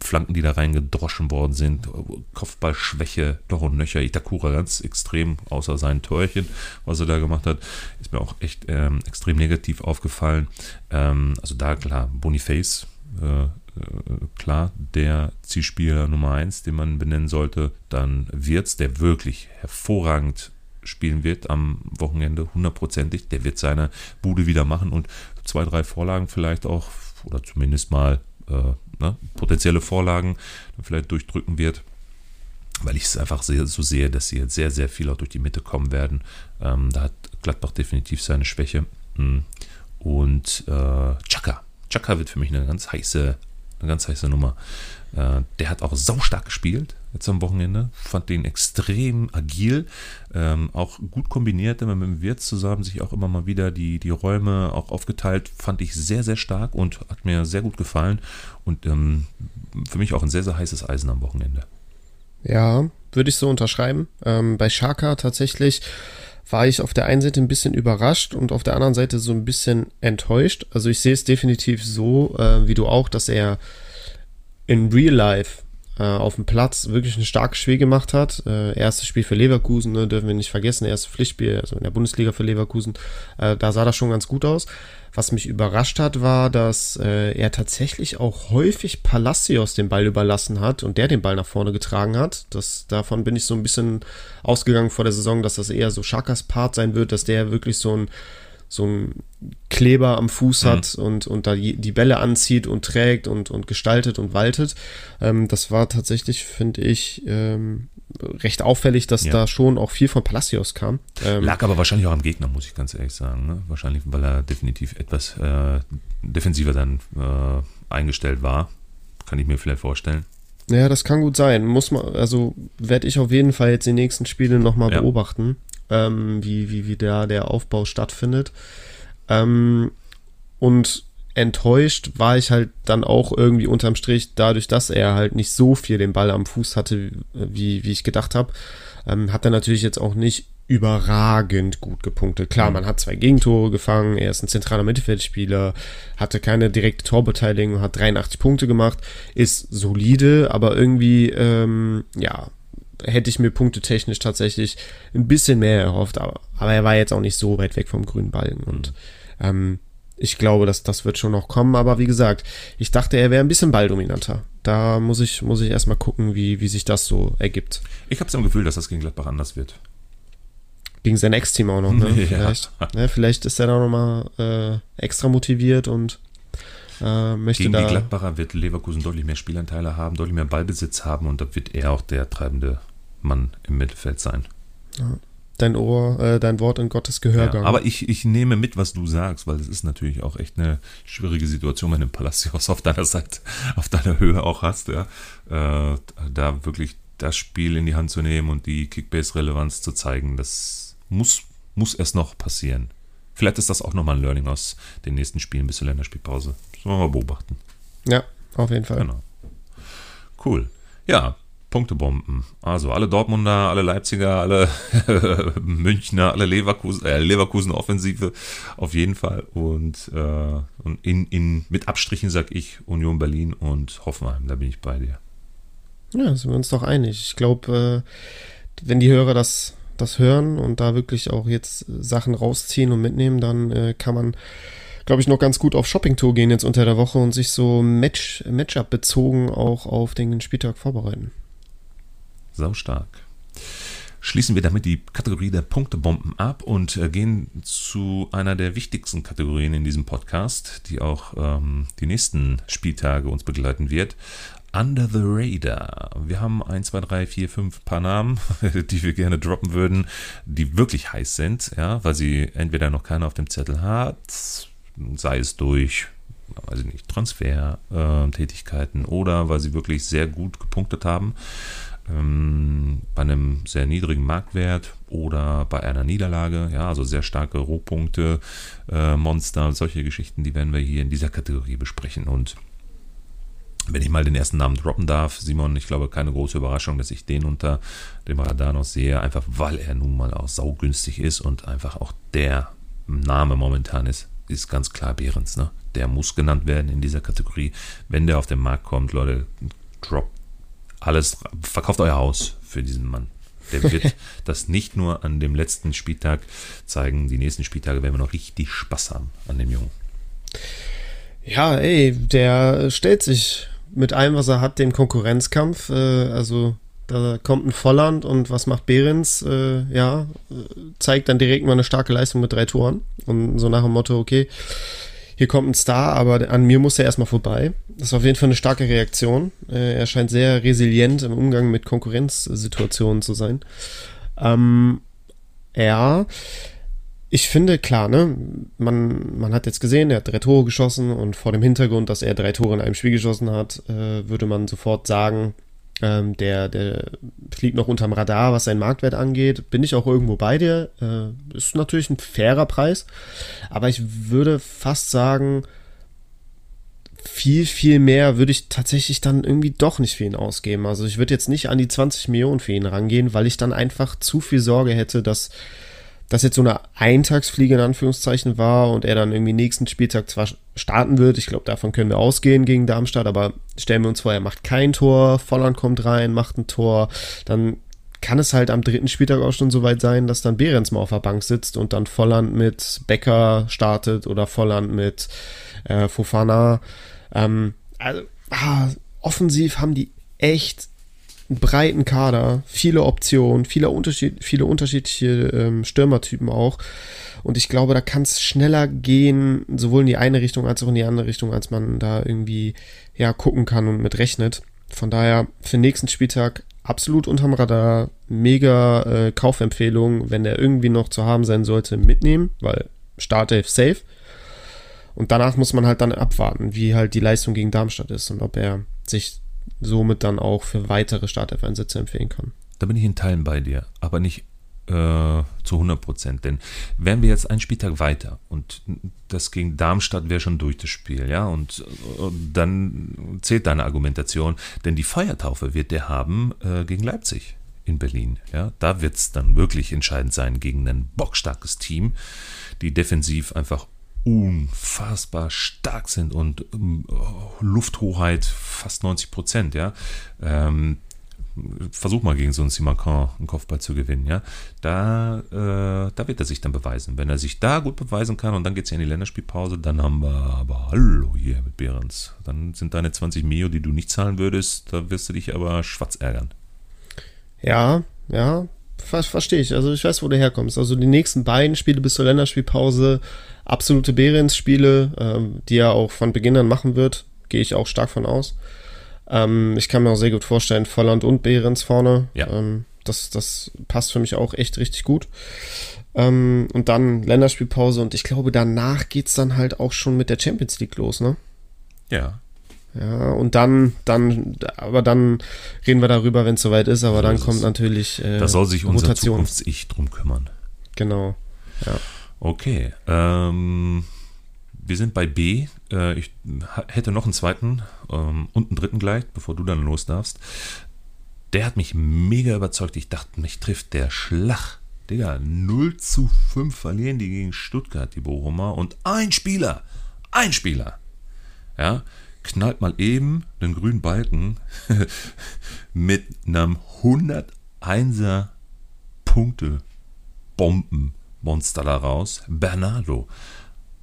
B: Flanken, die da reingedroschen worden sind, Kopfballschwäche, doch und nöcher. Itakura ganz extrem, außer sein Torchen, was er da gemacht hat, ist mir auch echt ähm, extrem negativ aufgefallen. Ähm, also da klar, Boniface, äh, klar, der Zielspieler Nummer 1, den man benennen sollte. Dann Wirtz, der wirklich hervorragend spielen wird am Wochenende, hundertprozentig. Der wird seine Bude wieder machen und zwei, drei Vorlagen vielleicht auch, oder zumindest mal äh, ne, potenzielle Vorlagen vielleicht durchdrücken wird. Weil ich es einfach sehr, so sehe, dass sie jetzt sehr, sehr viel auch durch die Mitte kommen werden. Ähm, da hat Gladbach definitiv seine Schwäche. Hm. Und äh, Chaka. Chaka wird für mich eine ganz heiße, eine ganz heiße Nummer. Äh, der hat auch saustark gespielt. jetzt am Wochenende. Fand den extrem agil, ähm, auch gut kombiniert, immer mit dem Wirt zusammen, sich auch immer mal wieder die, die Räume auch aufgeteilt. Fand ich sehr, sehr stark und hat mir sehr gut gefallen. Und ähm, für mich auch ein sehr, sehr heißes Eisen am Wochenende.
C: Ja, würde ich so unterschreiben. Ähm, bei Shaka tatsächlich war ich auf der einen Seite ein bisschen überrascht und auf der anderen Seite so ein bisschen enttäuscht. Also ich sehe es definitiv so, äh, wie du auch, dass er in Real Life äh, auf dem Platz wirklich ein starkes Spiel gemacht hat. Äh, erstes Spiel für Leverkusen, ne, dürfen wir nicht vergessen, erstes Pflichtspiel, also in der Bundesliga für Leverkusen. Äh, da sah das schon ganz gut aus. Was mich überrascht hat, war, dass äh, er tatsächlich auch häufig Palacios den Ball überlassen hat und der den Ball nach vorne getragen hat. Das, davon bin ich so ein bisschen ausgegangen vor der Saison, dass das eher so Schakas Part sein wird, dass der wirklich so ein so ein Kleber am Fuß mhm. hat und, und da die Bälle anzieht und trägt und, und gestaltet und waltet. Ähm, das war tatsächlich, finde ich, ähm, recht auffällig, dass ja. da schon auch viel von Palacios kam.
B: Ähm, Lag aber wahrscheinlich auch am Gegner, muss ich ganz ehrlich sagen. Ne? Wahrscheinlich, weil er definitiv etwas äh, defensiver dann äh, eingestellt war. Kann ich mir vielleicht vorstellen.
C: Ja, das kann gut sein. Muss man, also werde ich auf jeden Fall jetzt die nächsten Spiele nochmal ja. beobachten ähm, wie, wie, wie da der Aufbau stattfindet. Ähm, und enttäuscht war ich halt dann auch irgendwie unterm Strich dadurch, dass er halt nicht so viel den Ball am Fuß hatte, wie, wie ich gedacht habe. Ähm, hat er natürlich jetzt auch nicht überragend gut gepunktet. Klar, mhm. man hat zwei Gegentore gefangen, er ist ein zentraler Mittelfeldspieler, hatte keine direkte Torbeteiligung, hat 83 Punkte gemacht, ist solide, aber irgendwie, ähm, ja, hätte ich mir punktetechnisch tatsächlich ein bisschen mehr erhofft, aber, aber er war jetzt auch nicht so weit weg vom grünen Balken und ähm, ich glaube, dass das wird schon noch kommen, aber wie gesagt, ich dachte, er wäre ein bisschen balldominanter. Da muss ich, muss ich erstmal gucken, wie, wie sich das so ergibt.
B: Ich habe so ein Gefühl, dass das gegen Gladbach anders wird.
C: Gegen sein Ex-Team auch noch, ne? Ja. Vielleicht, ne? Vielleicht ist er da nochmal äh, extra motiviert und äh, möchte
B: Gegen
C: da
B: die Gladbacher wird Leverkusen deutlich mehr Spielanteile haben, deutlich mehr Ballbesitz haben und da wird er auch der treibende Mann im Mittelfeld sein.
C: Ja. Dein Ohr, äh, dein Wort in Gottes Gehörgang.
B: Ja, aber ich, ich nehme mit, was du sagst, weil es ist natürlich auch echt eine schwierige Situation, wenn du Palacios auf deiner Seite, auf deiner Höhe auch hast, ja. Äh, da wirklich das Spiel in die Hand zu nehmen und die Kickbase-Relevanz zu zeigen, das muss, muss erst noch passieren. Vielleicht ist das auch nochmal ein Learning aus den nächsten Spielen bis zur Länderspielpause. Das wollen wir mal beobachten.
C: Ja, auf jeden Fall. Genau.
B: Cool. Ja, Punktebomben. Also alle Dortmunder, alle Leipziger, alle Münchner, alle Leverkusen, äh, Leverkusen Offensive auf jeden Fall. Und, äh, und in, in, mit Abstrichen sag ich Union Berlin und Hoffenheim, da bin ich bei dir.
C: Ja, sind wir uns doch einig. Ich glaube, äh, wenn die Hörer das, das hören und da wirklich auch jetzt Sachen rausziehen und mitnehmen, dann äh, kann man glaube ich, noch ganz gut auf Shoppingtour gehen jetzt unter der Woche und sich so Match, Matchup bezogen auch auf den Spieltag vorbereiten.
B: Sau stark. Schließen wir damit die Kategorie der Punktebomben ab und äh, gehen zu einer der wichtigsten Kategorien in diesem Podcast, die auch ähm, die nächsten Spieltage uns begleiten wird. Under the Radar. Wir haben 1, 2, 3, 4, 5 paar Namen, die wir gerne droppen würden, die wirklich heiß sind, ja, weil sie entweder noch keiner auf dem Zettel hat, sei es durch ich nicht, Transfertätigkeiten äh, oder weil sie wirklich sehr gut gepunktet haben ähm, bei einem sehr niedrigen Marktwert oder bei einer Niederlage, ja, also sehr starke Rohpunkte, äh, Monster, solche Geschichten, die werden wir hier in dieser Kategorie besprechen. Und wenn ich mal den ersten Namen droppen darf, Simon, ich glaube, keine große Überraschung, dass ich den unter dem Radar noch sehe, einfach weil er nun mal auch saugünstig ist und einfach auch der Name momentan ist, ist ganz klar Behrens. Ne? Der muss genannt werden in dieser Kategorie. Wenn der auf den Markt kommt, Leute, droppt alles, verkauft euer Haus für diesen Mann. Der wird das nicht nur an dem letzten Spieltag zeigen, die nächsten Spieltage werden wir noch richtig Spaß haben an dem Jungen.
C: Ja, ey, der stellt sich mit allem, was er hat, den Konkurrenzkampf. Äh, also da kommt ein Volland und was macht Behrens? Äh, ja, zeigt dann direkt mal eine starke Leistung mit drei Toren. Und so nach dem Motto, okay, hier kommt ein Star, aber an mir muss er erstmal vorbei. Das ist auf jeden Fall eine starke Reaktion. Äh, er scheint sehr resilient im Umgang mit Konkurrenzsituationen zu sein. Ähm, ja, ich finde, klar, ne, man, man hat jetzt gesehen, er hat drei Tore geschossen und vor dem Hintergrund, dass er drei Tore in einem Spiel geschossen hat, äh, würde man sofort sagen, Ähm, der, der fliegt noch unterm Radar, was seinen Marktwert angeht. Bin ich auch irgendwo bei dir. Äh, ist natürlich ein fairer Preis. Aber ich würde fast sagen, viel, viel mehr würde ich tatsächlich dann irgendwie doch nicht für ihn ausgeben. Also ich würde jetzt nicht an die 20 Millionen für ihn rangehen, weil ich dann einfach zu viel Sorge hätte, dass das jetzt so eine Eintagsfliege in Anführungszeichen war und er dann irgendwie nächsten Spieltag zwar starten wird, ich glaube, davon können wir ausgehen gegen Darmstadt, aber stellen wir uns vor, er macht kein Tor, Volland kommt rein, macht ein Tor, dann kann es halt am dritten Spieltag auch schon so weit sein, dass dann Behrens mal auf der Bank sitzt und dann Volland mit Becker startet oder Volland mit äh, Fofana. Ähm, also, ah, offensiv haben die echt einen breiten Kader, viele Optionen, viele, Unterschied, viele unterschiedliche ähm, Stürmertypen auch. Und ich glaube, da kann es schneller gehen, sowohl in die eine Richtung als auch in die andere Richtung, als man da irgendwie ja gucken kann und mit rechnet. Von daher für den nächsten Spieltag absolut unterm Radar, mega äh, Kaufempfehlung, wenn der irgendwie noch zu haben sein sollte, mitnehmen, weil Startelf safe. Und danach muss man halt dann abwarten, wie halt die Leistung gegen Darmstadt ist und ob er sich somit dann auch für weitere Startelf-Einsätze empfehlen kann.
B: Da bin ich in Teilen bei dir, aber nicht äh, zu 100 Prozent. Denn wären wir jetzt einen Spieltag weiter und das gegen Darmstadt wäre schon durch das Spiel, ja, und, und, dann zählt deine Argumentation, denn die Feiertaufe wird der haben äh, gegen Leipzig in Berlin. Ja, da wird es dann wirklich entscheidend sein gegen ein bockstarkes Team, die defensiv einfach unfassbar stark sind und ähm, Lufthoheit fast 90 Prozent, ja. Ähm, versuch mal gegen so einen Simacan einen Kopfball zu gewinnen, ja. Da, äh, da wird er sich dann beweisen. Wenn er sich da gut beweisen kann und dann geht es ja in die Länderspielpause, dann haben wir aber Hallo hier mit Behrens. Dann sind deine 20 Mio, die du nicht zahlen würdest, da wirst du dich aber schwarz ärgern.
C: Ja, ja, verstehe ich. Also ich weiß, wo du herkommst. Also die nächsten beiden Spiele bis zur Länderspielpause absolute Behrens-Spiele, ähm, die er auch von Beginn an machen wird, gehe ich auch stark von aus. Ähm, ich kann mir auch sehr gut vorstellen, Volland und Behrens vorne. Ja. Ähm, das, das passt für mich auch echt richtig gut. Ähm, und dann Länderspielpause und ich glaube, danach geht es dann halt auch schon mit der Champions League los, ne?
B: Ja.
C: Ja, und dann, dann, aber dann reden wir darüber, wenn es soweit ist, aber so dann kommt natürlich.
B: Äh, da soll sich unser Zukunfts-Ich drum kümmern.
C: Genau. Ja.
B: Okay. Ähm, wir sind bei B. Äh, ich hätte noch einen zweiten ähm, und einen dritten gleich, bevor du dann los darfst. Der hat mich mega überzeugt. Ich dachte, mich trifft der Schlag. Digga, 0 zu 5 verlieren die gegen Stuttgart, die Bochumer. Und ein Spieler, ein Spieler, ja, knallt mal eben den grünen Balken mit einem 101er Punkte Bomben Monster da raus. Bernardo.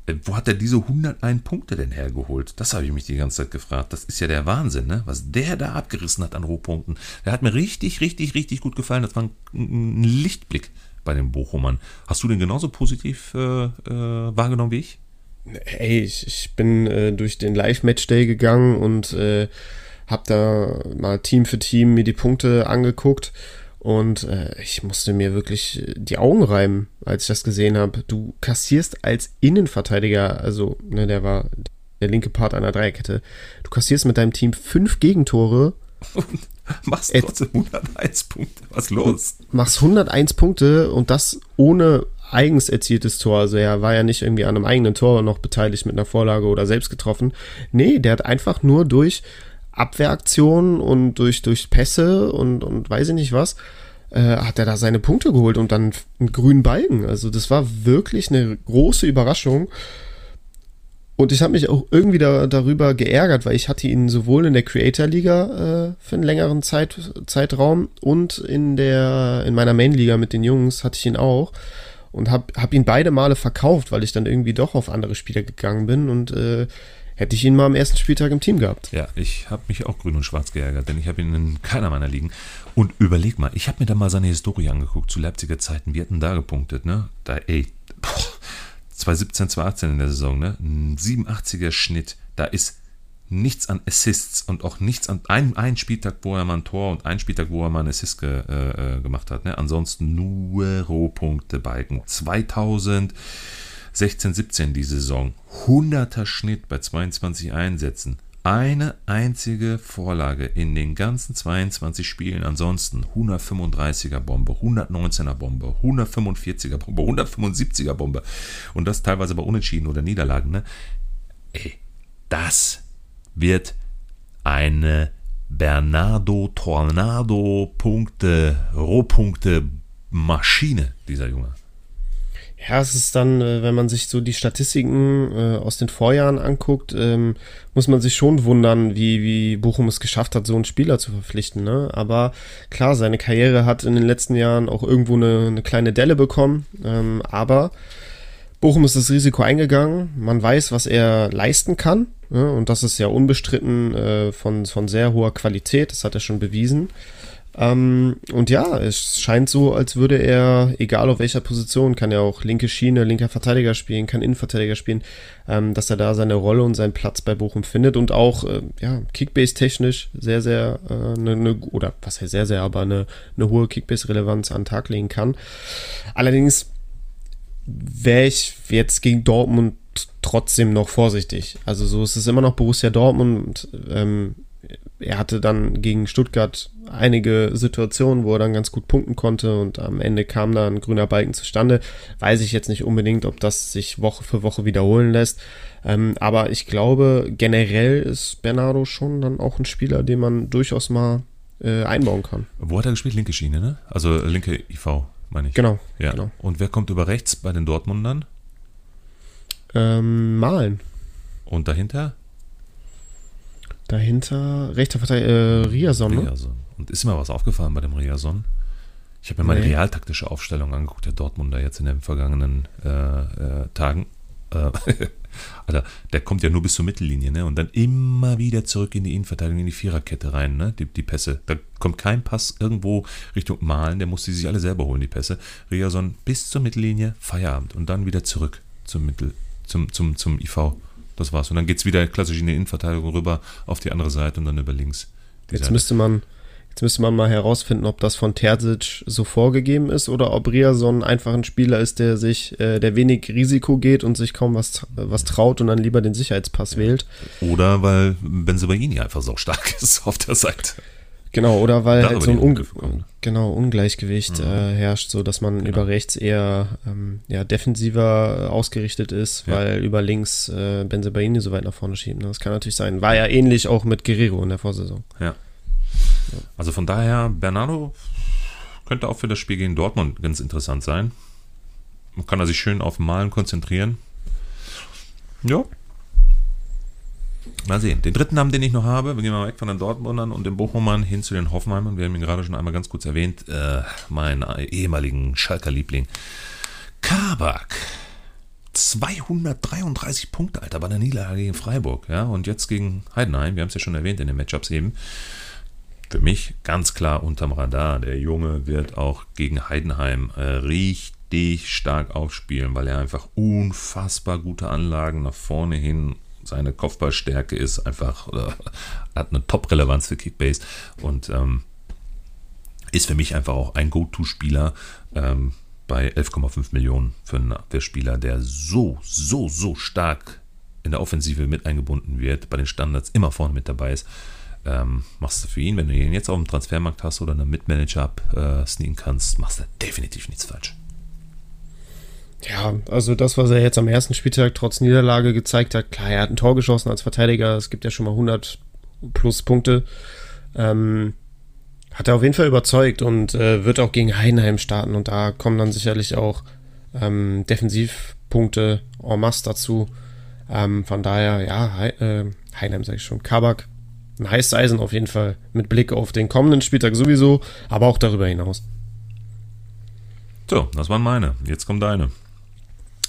B: Äh, wo hat er diese 101 Punkte denn hergeholt? Das habe ich mich die ganze Zeit gefragt. Das ist ja der Wahnsinn, ne? was der da abgerissen hat an Rohpunkten. Der hat mir richtig, richtig, richtig gut gefallen. Das war ein, Lichtblick bei den Bochumern. Hast du den genauso positiv äh, äh, wahrgenommen wie ich?
C: Ey, ich, ich bin äh, durch den Live-Match-Day gegangen und äh, habe da mal Team für Team mir die Punkte angeguckt und äh, ich musste mir wirklich die Augen reiben, als ich das gesehen habe. Du kassierst als Innenverteidiger, also ne, der war der linke Part einer Dreierkette, du kassierst mit deinem Team fünf Gegentore.
B: Und machst trotzdem 101 Punkte. Was los?
C: Machst 101 Punkte und das ohne eigens erzieltes Tor. Also er war ja nicht irgendwie an einem eigenen Tor noch beteiligt mit einer Vorlage oder selbst getroffen. Nee, der hat einfach nur durch Abwehraktionen und durch, durch Pässe und, und weiß ich nicht was, äh, hat er da seine Punkte geholt und dann einen grünen Balken. Also das war wirklich eine große Überraschung. Und ich habe mich auch irgendwie da, darüber geärgert, weil ich hatte ihn sowohl in der Creator Liga äh, für einen längeren Zeit, Zeitraum und in der in meiner Main Liga mit den Jungs hatte ich ihn auch und habe hab ihn beide Male verkauft, weil ich dann irgendwie doch auf andere Spieler gegangen bin und äh, hätte ich ihn mal am ersten Spieltag im Team gehabt.
B: Ja, ich habe mich auch grün und schwarz geärgert, denn ich habe ihn in keiner meiner Ligen. Und überleg mal, ich habe mir da mal seine Historie angeguckt zu Leipziger Zeiten. Wir hatten da gepunktet, ne? Da, ey, boah, 2017, 2018 in der Saison, ne? Ein 87er Schnitt. Da ist nichts an Assists und auch nichts an ein, ein Spieltag, wo er mal ein Tor und ein Spieltag, wo er mal einen Assist ge, äh, äh gemacht hat. Ne? Ansonsten nur Rohpunkte Balken. 2000 16, 17 die Saison. 100er Schnitt bei 22 Einsätzen. eine einzige Vorlage in den ganzen 22 Spielen. Ansonsten 135er Bombe, 119er Bombe, 145er Bombe, 175er Bombe. Und das teilweise bei Unentschieden oder Niederlagen. Ne? Ey, das wird eine Bernardo Tornado Punkte, Rohpunkte Maschine, dieser Junge.
C: Ja, es ist dann, äh, wenn man sich so die Statistiken äh, aus den Vorjahren anguckt, ähm, muss man sich schon wundern, wie, wie Bochum es geschafft hat, so einen Spieler zu verpflichten. Ne? Aber klar, seine Karriere hat in den letzten Jahren auch irgendwo eine, eine kleine Delle bekommen. Ähm, aber Bochum ist das Risiko eingegangen. Man weiß, was er leisten kann. Ja, und das ist ja unbestritten äh, von, von sehr hoher Qualität. Das hat er schon bewiesen. Ähm, und ja, es scheint so, als würde er, egal auf welcher Position, kann er auch linke Schiene, linker Verteidiger spielen, kann Innenverteidiger spielen, ähm, dass er da seine Rolle und seinen Platz bei Bochum findet und auch, äh, ja, Kickbase-technisch sehr, sehr, äh, ne, ne, oder was heißt sehr, sehr, aber eine, eine hohe Kickbase-Relevanz an den Tag legen kann. Allerdings wäre ich jetzt gegen Dortmund trotzdem noch vorsichtig. Also so ist es immer noch Borussia Dortmund. Ähm, er hatte dann gegen Stuttgart einige Situationen, wo er dann ganz gut punkten konnte und am Ende kam da ein grüner Balken zustande. Weiß ich jetzt nicht unbedingt, ob das sich Woche für Woche wiederholen lässt. Ähm, aber ich glaube, generell ist Bernardo schon dann auch ein Spieler, den man durchaus mal äh, einbauen kann.
B: Wo hat er gespielt? Linke Schiene, ne? Also linke IV, meine ich.
C: Genau.
B: Ja.
C: genau.
B: Und wer kommt über rechts bei den Dortmundern?
C: Ähm, Malen.
B: Und dahinter?
C: Dahinter, rechter Verteidiger, äh, Riason, ne?
B: Riason. Und ist mir was aufgefallen bei dem Riason? Ich habe mir meine
C: Nee.
B: realtaktische Aufstellung angeguckt, der Dortmunder jetzt in den vergangenen äh, äh, Tagen. Äh, Alter, der kommt ja nur bis zur Mittellinie, ne? Und dann immer wieder zurück in die Innenverteidigung, in die Viererkette rein, ne? Die, die Pässe. Da kommt kein Pass irgendwo Richtung Malen, der muss die sich alle selber holen, die Pässe. Riason bis zur Mittellinie, Feierabend und dann wieder zurück zum Mittel, zum, zum, zum IV. Das war's. Und dann geht's wieder klassisch in die Innenverteidigung rüber auf die andere Seite und dann über links.
C: Jetzt
B: Seite.
C: müsste man, jetzt müsste man mal herausfinden, ob das von Terzic so vorgegeben ist oder ob Riason einfach ein Spieler ist, der sich, äh, der wenig Risiko geht und sich kaum was, was traut und dann lieber den Sicherheitspass wählt.
B: Oder weil Benzebaini einfach so stark ist auf der Seite.
C: Genau, oder weil
B: Darüber
C: halt so ein Un genau, Ungleichgewicht äh, herrscht, so dass man über rechts eher ähm, ja, defensiver äh, ausgerichtet ist,
B: Ja.
C: weil über links äh, Benzebaini so weit nach vorne schiebt. ne? Das kann natürlich sein. War ja ähnlich auch mit Guerrero in der Vorsaison.
B: Ja. Also von daher, Bernardo könnte auch für das Spiel gegen Dortmund ganz interessant sein. Man kann er sich schön auf Malen konzentrieren. Ja. Mal sehen. Den dritten Namen, den ich noch habe, wir gehen mal weg von den Dortmundern und den Bochumern hin zu den Hoffenheimern. Wir haben ihn gerade schon einmal ganz kurz erwähnt. Äh, meinen ehemaligen Schalker Liebling. Kabak. 233 Punkte, Alter, bei der Niederlage gegen Freiburg. Ja, und jetzt gegen Heidenheim. Wir haben es ja schon erwähnt in den Matchups eben. Für mich ganz klar unterm Radar. Der Junge wird auch gegen Heidenheim äh, richtig stark aufspielen, weil er einfach unfassbar gute Anlagen nach vorne hin, seine Kopfballstärke ist einfach, äh, hat eine Top-Relevanz für Kickbase und ähm, ist für mich einfach auch ein Go-To-Spieler ähm, bei 11,5 Millionen für einen Abwehrspieler, der so, so, so stark in der Offensive mit eingebunden wird, bei den Standards immer vorne mit dabei ist. Ähm, machst du für ihn, wenn du ihn jetzt auf dem Transfermarkt hast oder eine Mitmanager ab äh, kannst, machst du definitiv nichts falsch.
C: Ja, also das, was er jetzt am ersten Spieltag trotz Niederlage gezeigt hat, klar, er hat ein Tor geschossen als Verteidiger, es gibt ja schon mal 100 plus Punkte. Ähm, hat er auf jeden Fall überzeugt und äh, wird auch gegen Heidenheim starten und da kommen dann sicherlich auch ähm, Defensivpunkte en masse dazu. Ähm, von daher, ja, Hei äh, Heidenheim sage ich schon, Kabak, ein heißes Eisen auf jeden Fall mit Blick auf den kommenden Spieltag sowieso, aber auch darüber hinaus.
B: So, das waren meine. Jetzt kommt deine.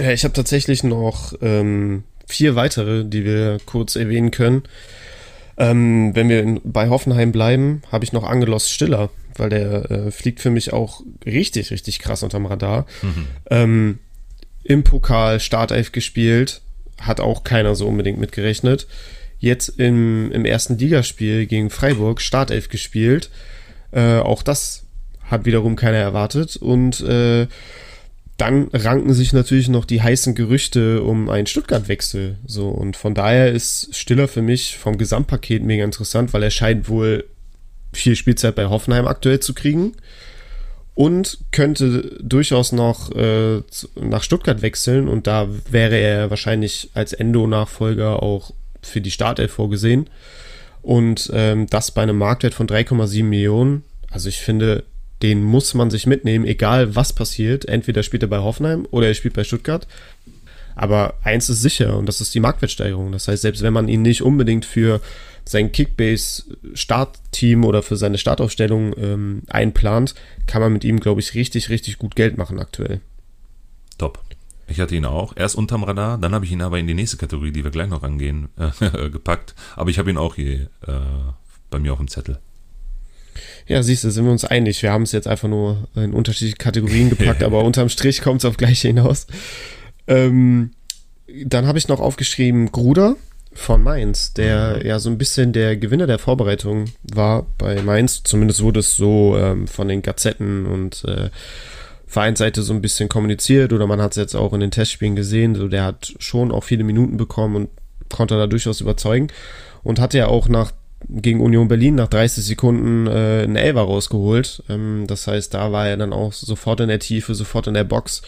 C: Ja, ich habe tatsächlich noch ähm, vier weitere, die wir kurz erwähnen können. Ähm, wenn wir in, bei Hoffenheim bleiben, habe ich noch Angelos Stiller, weil der äh, fliegt für mich auch richtig, richtig krass unterm Radar. Ähm, Im Pokal Startelf gespielt, hat auch keiner so unbedingt mitgerechnet. Jetzt im, im ersten Ligaspiel gegen Freiburg Startelf gespielt. Äh, auch das hat wiederum keiner erwartet. Und äh, dann ranken sich natürlich noch die heißen Gerüchte um einen Stuttgart-Wechsel. So, und von daher ist Stiller für mich vom Gesamtpaket mega interessant, weil er scheint wohl viel Spielzeit bei Hoffenheim aktuell zu kriegen und könnte durchaus noch äh, nach Stuttgart wechseln und da wäre er wahrscheinlich als Endo-Nachfolger auch für die Startelf vorgesehen. Und ähm, das bei einem Marktwert von 3,7 Millionen. Also ich finde, den muss man sich mitnehmen, egal was passiert. Entweder spielt er bei Hoffenheim oder er spielt bei Stuttgart. Aber eins ist sicher und das ist die Marktwertsteigerung. Das heißt, selbst wenn man ihn nicht unbedingt für sein Kickbase-Startteam oder für seine Startaufstellung ähm, einplant, kann man mit ihm, glaube ich, richtig, richtig gut Geld machen aktuell.
B: Top. Ich hatte ihn auch. Erst unterm Radar, dann habe ich ihn aber in die nächste Kategorie, die wir gleich noch angehen, äh, gepackt. Aber ich habe ihn auch hier äh, bei mir auf dem Zettel.
C: Ja, siehst du, sind wir uns einig. Wir haben es jetzt einfach nur in unterschiedliche Kategorien gepackt, aber unterm Strich kommt es auf gleiche hinaus. Ähm, dann habe ich noch aufgeschrieben Gruder von Mainz, der mhm. ja so ein bisschen der Gewinner der Vorbereitung war bei Mainz. Zumindest wurde es so ähm, von den Gazetten und äh, Vereinsseite so ein bisschen kommuniziert oder man hat es jetzt auch in den Testspielen gesehen. So, der hat schon auch viele Minuten bekommen und konnte da durchaus überzeugen und hatte ja auch nach gegen Union Berlin nach 30 Sekunden äh, einen Elfer rausgeholt. Ähm, das heißt, da war er dann auch sofort in der Tiefe, sofort in der Box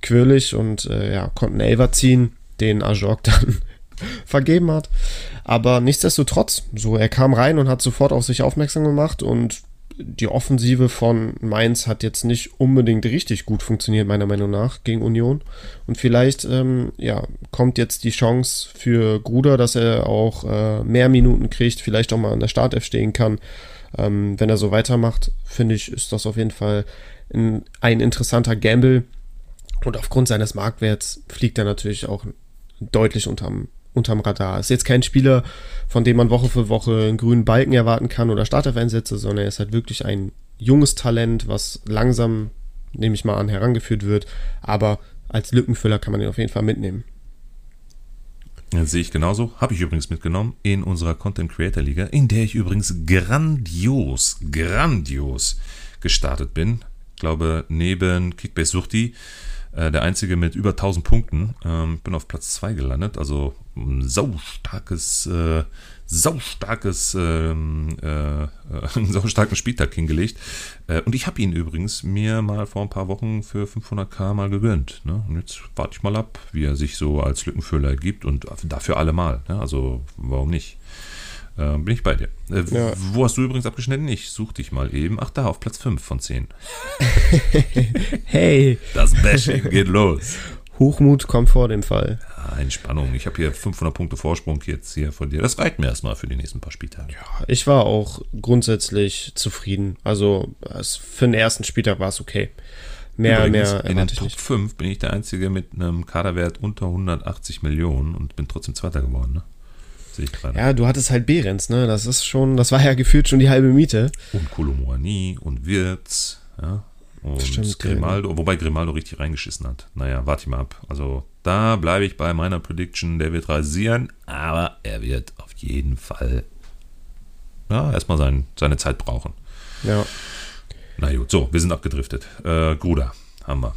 C: quirlig und äh, ja, konnten Elfer ziehen, den Ajok dann vergeben hat. Aber nichtsdestotrotz, so er kam rein und hat sofort auf sich aufmerksam gemacht und die Offensive von Mainz hat jetzt nicht unbedingt richtig gut funktioniert, meiner Meinung nach, gegen Union. Und vielleicht ähm, ja, kommt jetzt die Chance für Gruder, dass er auch äh, mehr Minuten kriegt, vielleicht auch mal an der Startelf stehen kann. Ähm, wenn er so weitermacht, finde ich, ist das auf jeden Fall ein, ein interessanter Gamble. Und aufgrund seines Marktwerts fliegt er natürlich auch deutlich unterm unterm Radar. Ist jetzt kein Spieler, von dem man Woche für Woche einen grünen Balken erwarten kann oder Startelf-Einsätze, sondern er ist halt wirklich ein junges Talent, was langsam, nehme ich mal an, herangeführt wird. Aber als Lückenfüller kann man ihn auf jeden Fall mitnehmen.
B: Das sehe ich genauso. Habe ich übrigens mitgenommen in unserer Content Creator Liga, in der ich übrigens grandios, grandios gestartet bin. Ich glaube, neben Kickbase Suchti äh, der einzige mit über 1000 Punkten. Ähm, bin auf Platz 2 gelandet, also ein saustarkes, äh, saustarkes, ähm, äh, äh, einen saustarken Spieltag hingelegt. Äh, und ich habe ihn übrigens mir mal vor ein paar Wochen für 500k mal gegönnt. Ne? Und jetzt warte ich mal ab, wie er sich so als Lückenfüller ergibt und dafür alle mal. Ne? Also warum nicht? Äh, bin ich bei dir. Äh, ja. Wo hast du übrigens abgeschnitten? Ich such dich mal eben. Ach, da, auf Platz 5 von 10.
C: hey.
B: Das Bashing geht los.
C: Hochmut kommt vor dem Fall.
B: Ja, Entspannung. Ich habe hier 500 Punkte Vorsprung jetzt hier von dir. Das reicht mir erstmal für die nächsten paar Spieltage.
C: Ja, ich war auch grundsätzlich zufrieden. Also für den ersten Spieltag war es okay. Mehr, Übrigens, mehr
B: in den Top nicht. 5 bin ich der Einzige mit einem Kaderwert unter 180 Millionen und bin trotzdem Zweiter geworden. Ne?
C: Sehe ich gerade. Ja, du hattest halt Behrens, ne? Das ist schon, das war ja gefühlt schon die halbe Miete.
B: Und Kolomoani und Wirtz, ja. Und Stimmt, Grimaldo, ja. wobei Grimaldo richtig reingeschissen hat. Naja, warte mal ab. Also da bleibe ich bei meiner Prediction, der wird rasieren, aber er wird auf jeden Fall ja, erstmal sein, seine Zeit brauchen.
C: Ja.
B: Na gut, so, wir sind abgedriftet. Äh, Gruder haben wir.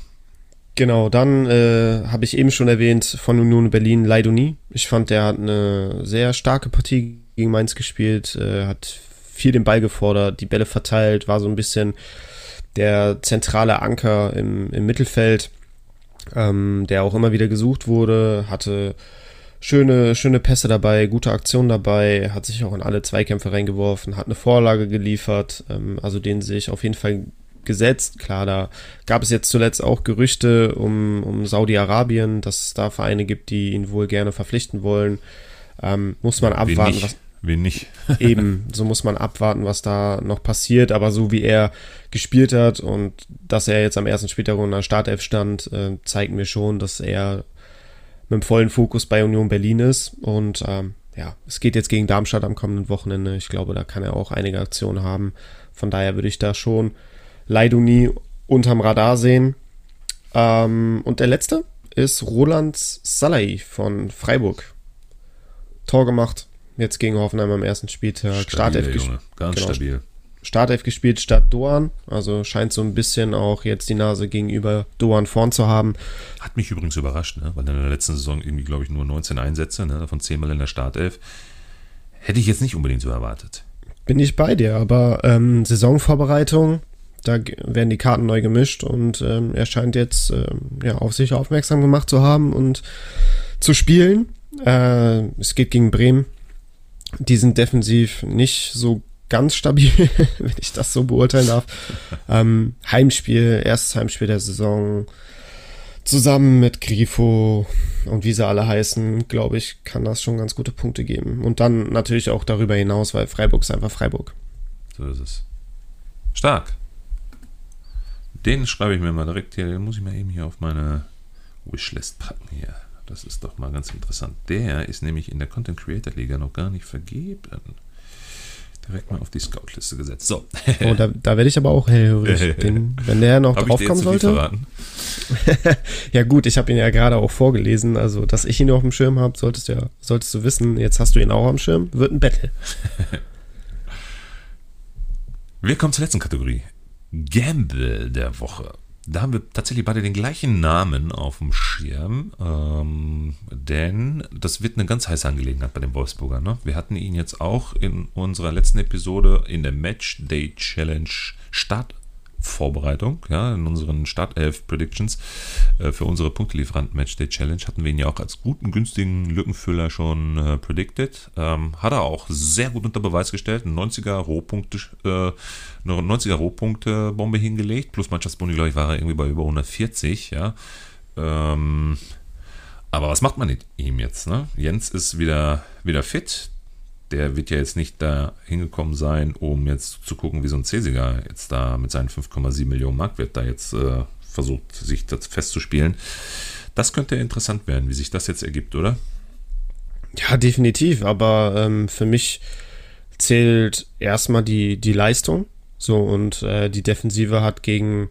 C: Genau, dann äh, habe ich eben schon erwähnt von Union Berlin Leidoni. Ich fand, der hat eine sehr starke Partie gegen Mainz gespielt, äh, hat viel den Ball gefordert, die Bälle verteilt, war so ein bisschen der zentrale Anker im, im Mittelfeld, ähm, der auch immer wieder gesucht wurde, hatte schöne, schöne Pässe dabei, gute Aktionen dabei, hat sich auch in alle Zweikämpfe reingeworfen, hat eine Vorlage geliefert, ähm, also den sehe ich auf jeden Fall gesetzt. Klar, da gab es jetzt zuletzt auch Gerüchte um, um Saudi-Arabien, dass es da Vereine gibt, die ihn wohl gerne verpflichten wollen. Ähm, muss man abwarten,
B: was. Wen nicht?
C: eben, so muss man abwarten, was da noch passiert. Aber so wie er gespielt hat und dass er jetzt am ersten Spieltag in der Startelf stand, äh, zeigt mir schon, dass er mit dem vollen Fokus bei Union Berlin ist. Und ähm, ja, es geht jetzt gegen Darmstadt am kommenden Wochenende. Ich glaube, da kann er auch einige Aktionen haben. Von daher würde ich da schon Leiduni unterm Radar sehen. Ähm, und der letzte ist Roland Salai von Freiburg. Tor gemacht, jetzt gegen Hoffenheim am ersten Spieltag.
B: Stabil, Junge. Ganz genau, stabil.
C: Startelf gespielt statt Doan. Also scheint so ein bisschen auch jetzt die Nase gegenüber Doan vorn zu haben.
B: Hat mich übrigens überrascht, ne? weil in der letzten Saison irgendwie, glaube ich, nur 19 Einsätze, ne? davon 10 Mal in der Startelf. Hätte ich jetzt nicht unbedingt so erwartet.
C: Bin ich bei dir, aber ähm, Saisonvorbereitung, da werden die Karten neu gemischt und ähm, er scheint jetzt ähm, ja, auf sich aufmerksam gemacht zu haben und zu spielen. Äh, es geht gegen Bremen. Die sind defensiv nicht so ganz stabil, wenn ich das so beurteilen darf. Ähm, Heimspiel, erstes Heimspiel der Saison. Zusammen mit Grifo und wie sie alle heißen, glaube ich, kann das schon ganz gute Punkte geben. Und dann natürlich auch darüber hinaus, weil Freiburg ist einfach Freiburg.
B: So ist es. Stark. Den schreibe ich mir mal direkt hier, den muss ich mal eben hier auf meine Wishlist packen hier. Das ist doch mal ganz interessant. Der ist nämlich in der Content Creator Liga noch gar nicht vergeben. Direkt mal auf die Scout-Liste gesetzt. So.
C: Oh, da, da werde ich aber auch hellhörig. Den, wenn der noch draufkommen sollte. ja, gut, ich habe ihn ja gerade auch vorgelesen. Also, dass ich ihn auf dem Schirm habe, solltest, ja, solltest du wissen. Jetzt hast du ihn auch am Schirm. Wird ein Battle.
B: Wir kommen zur letzten Kategorie. Gamble der Woche. Da haben wir tatsächlich beide den gleichen Namen auf dem Schirm, ähm, denn das wird eine ganz heiße Angelegenheit bei den Wolfsburger. Ne? Wir hatten ihn jetzt auch in unserer letzten Episode in der Match Day Challenge Start Vorbereitung, ja, in unseren Startelf Predictions äh, für unsere Punktelieferanten Match Day Challenge hatten wir ihn ja auch als guten, günstigen Lückenfüller schon äh, predicted. Ähm, hat er auch sehr gut unter Beweis gestellt, ein 90er Rohpunkte, äh, eine 90er Rohpunkte Bombe hingelegt, plus Mannschaftsboni, glaube ich, war er irgendwie bei über 140, ja. Ähm, aber was macht man mit ihm jetzt? Ne? Jens ist wieder, wieder fit der wird ja jetzt nicht da hingekommen sein, um jetzt zu gucken, wie so ein Cäsiger jetzt da mit seinen 5,7 Millionen Marktwert da jetzt äh, versucht, sich das festzuspielen. Das könnte interessant werden, wie sich das jetzt ergibt, oder?
C: Ja, definitiv. Aber ähm, für mich zählt erstmal die, die Leistung. So, und äh, die Defensive hat gegen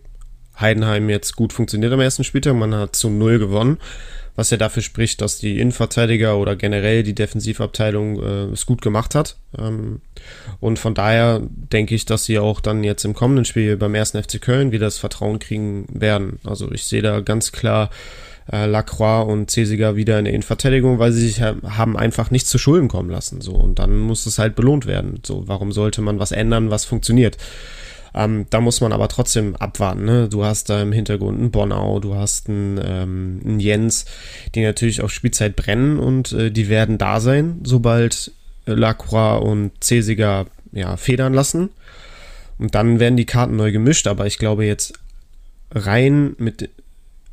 C: Heidenheim jetzt gut funktioniert am ersten Spieltag. Man hat zu null gewonnen was ja dafür spricht, dass die Innenverteidiger oder generell die Defensivabteilung äh, es gut gemacht hat. Ähm, und von daher denke ich, dass sie auch dann jetzt im kommenden Spiel beim ersten FC Köln wieder das Vertrauen kriegen werden. Also ich sehe da ganz klar äh, Lacroix und Cesiger wieder in der Innenverteidigung, weil sie sich haben einfach nichts zu Schulden kommen lassen. So und dann muss es halt belohnt werden. So warum sollte man was ändern, was funktioniert? Ähm, da muss man aber trotzdem abwarten. Ne? Du hast da im Hintergrund einen Bonau, du hast einen, ähm, einen Jens, die natürlich auf Spielzeit brennen und äh, die werden da sein, sobald äh, Lacroix und Cesiger ja, federn lassen. Und dann werden die Karten neu gemischt, aber ich glaube jetzt rein mit,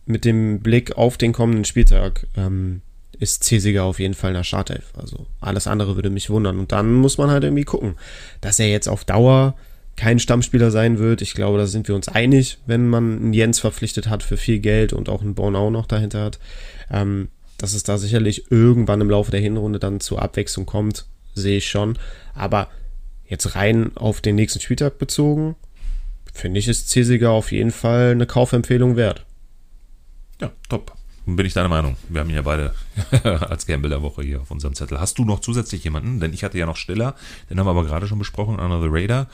C: mit dem Blick auf den kommenden Spieltag ähm, ist Cesiger auf jeden Fall in der Startelf. Also alles andere würde mich wundern. Und dann muss man halt irgendwie gucken, dass er jetzt auf Dauer kein Stammspieler sein wird. Ich glaube, da sind wir uns einig, wenn man einen Jens verpflichtet hat für viel Geld und auch einen Bornau noch dahinter hat. Ähm, dass es da sicherlich irgendwann im Laufe der Hinrunde dann zur Abwechslung kommt, sehe ich schon. Aber jetzt rein auf den nächsten Spieltag bezogen, finde ich, ist Cesiger auf jeden Fall eine Kaufempfehlung wert.
B: Ja, top. Bin ich deiner Meinung. Wir haben ihn ja beide als Gamble der Woche hier auf unserem Zettel. Hast du noch zusätzlich jemanden? Denn ich hatte ja noch Stiller, den haben wir aber gerade schon besprochen, Another Raider.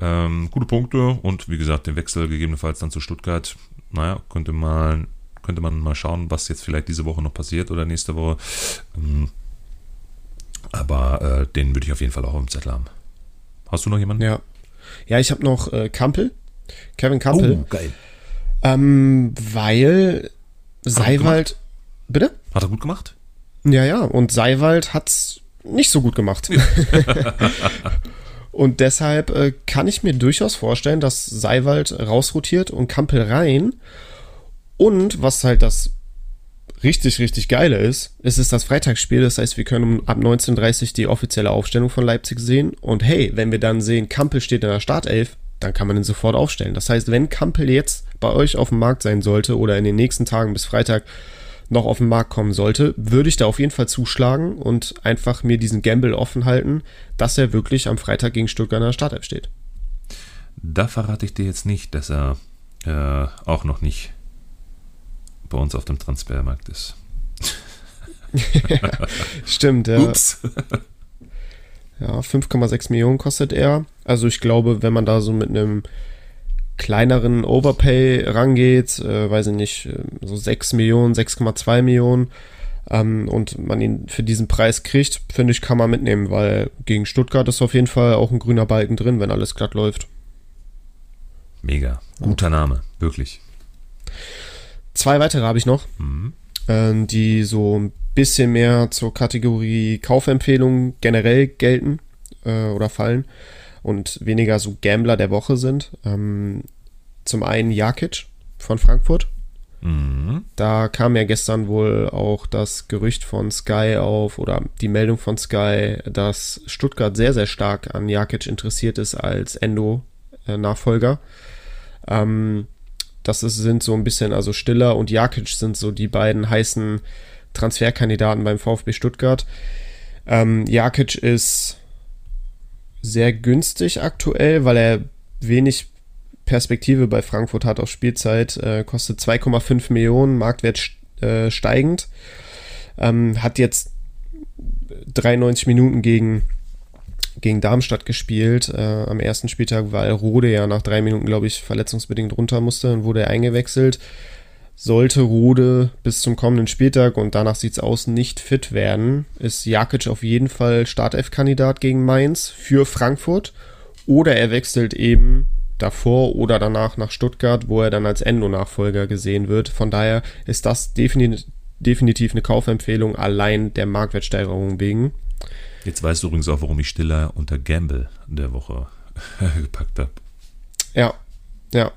B: Ähm, gute Punkte und wie gesagt, den Wechsel gegebenenfalls dann zu Stuttgart. Naja, könnte man, könnte man mal schauen, was jetzt vielleicht diese Woche noch passiert oder nächste Woche. Ähm, aber äh, den würde ich auf jeden Fall auch im Zettel haben. Hast du noch jemanden?
C: Ja. Ja, ich habe noch äh, Kampel. Kevin Kampel.
B: Oh, geil.
C: Ähm, weil Seiwald. Bitte?
B: Hat er gut gemacht?
C: Ja, ja. Und Seiwald hat's nicht so gut gemacht. Und deshalb äh, kann ich mir durchaus vorstellen, dass Seiwald rausrotiert und Kampel rein. Und was halt das richtig, richtig geile ist, es ist das Freitagsspiel. Das heißt, wir können ab 19.30 die offizielle Aufstellung von Leipzig sehen. Und hey, wenn wir dann sehen, Kampel steht in der Startelf, dann kann man ihn sofort aufstellen. Das heißt, wenn Kampel jetzt bei euch auf dem Markt sein sollte oder in den nächsten Tagen bis Freitag noch auf den Markt kommen sollte, würde ich da auf jeden Fall zuschlagen und einfach mir diesen Gamble offen halten, dass er wirklich am Freitag gegen Stuttgart in der Startelf steht.
B: Da verrate ich dir jetzt nicht, dass er äh, auch noch nicht bei uns auf dem Transfermarkt ist.
C: Stimmt, ja.
B: Ups.
C: Ja, 5,6 Millionen kostet er. Also ich glaube, wenn man da so mit einem kleineren Overpay rangeht, äh, weiß ich nicht, äh, so 6 Millionen, 6,2 Millionen ähm, und man ihn für diesen Preis kriegt, finde ich, kann man mitnehmen, weil gegen Stuttgart ist auf jeden Fall auch ein grüner Balken drin, wenn alles glatt läuft.
B: Mega. Guter Name, wirklich.
C: Zwei weitere habe ich noch, mhm. äh, die so ein bisschen mehr zur Kategorie Kaufempfehlungen generell gelten äh, oder fallen und weniger so Gambler der Woche sind. Ähm, zum einen Jakic von Frankfurt. Mhm. Da kam ja gestern wohl auch das Gerücht von Sky auf oder die Meldung von Sky, dass Stuttgart sehr, sehr stark an Jakic interessiert ist als Endo-Nachfolger. Ähm, das ist, sind so ein bisschen, also Stiller und Jakic sind so die beiden heißen Transferkandidaten beim VfB Stuttgart. Ähm, Jakic ist sehr günstig aktuell, weil er wenig Perspektive bei Frankfurt hat auf Spielzeit. Äh, kostet 2,5 Millionen, Marktwert äh, steigend. Ähm, hat jetzt 93 Minuten gegen, gegen Darmstadt gespielt äh, am ersten Spieltag, weil Rode ja nach drei Minuten, glaube ich, verletzungsbedingt runter musste und wurde eingewechselt sollte Rode bis zum kommenden Spieltag und danach sieht es aus nicht fit werden, ist Jakic auf jeden Fall Startelf-Kandidat gegen Mainz für Frankfurt oder er wechselt eben davor oder danach nach Stuttgart, wo er dann als Endo-Nachfolger gesehen wird. Von daher ist das definitiv, definitiv eine Kaufempfehlung allein der Marktwertsteigerung wegen.
B: Jetzt weißt du übrigens auch, warum ich Stiller unter Gamble der Woche gepackt habe.
C: Ja, ja.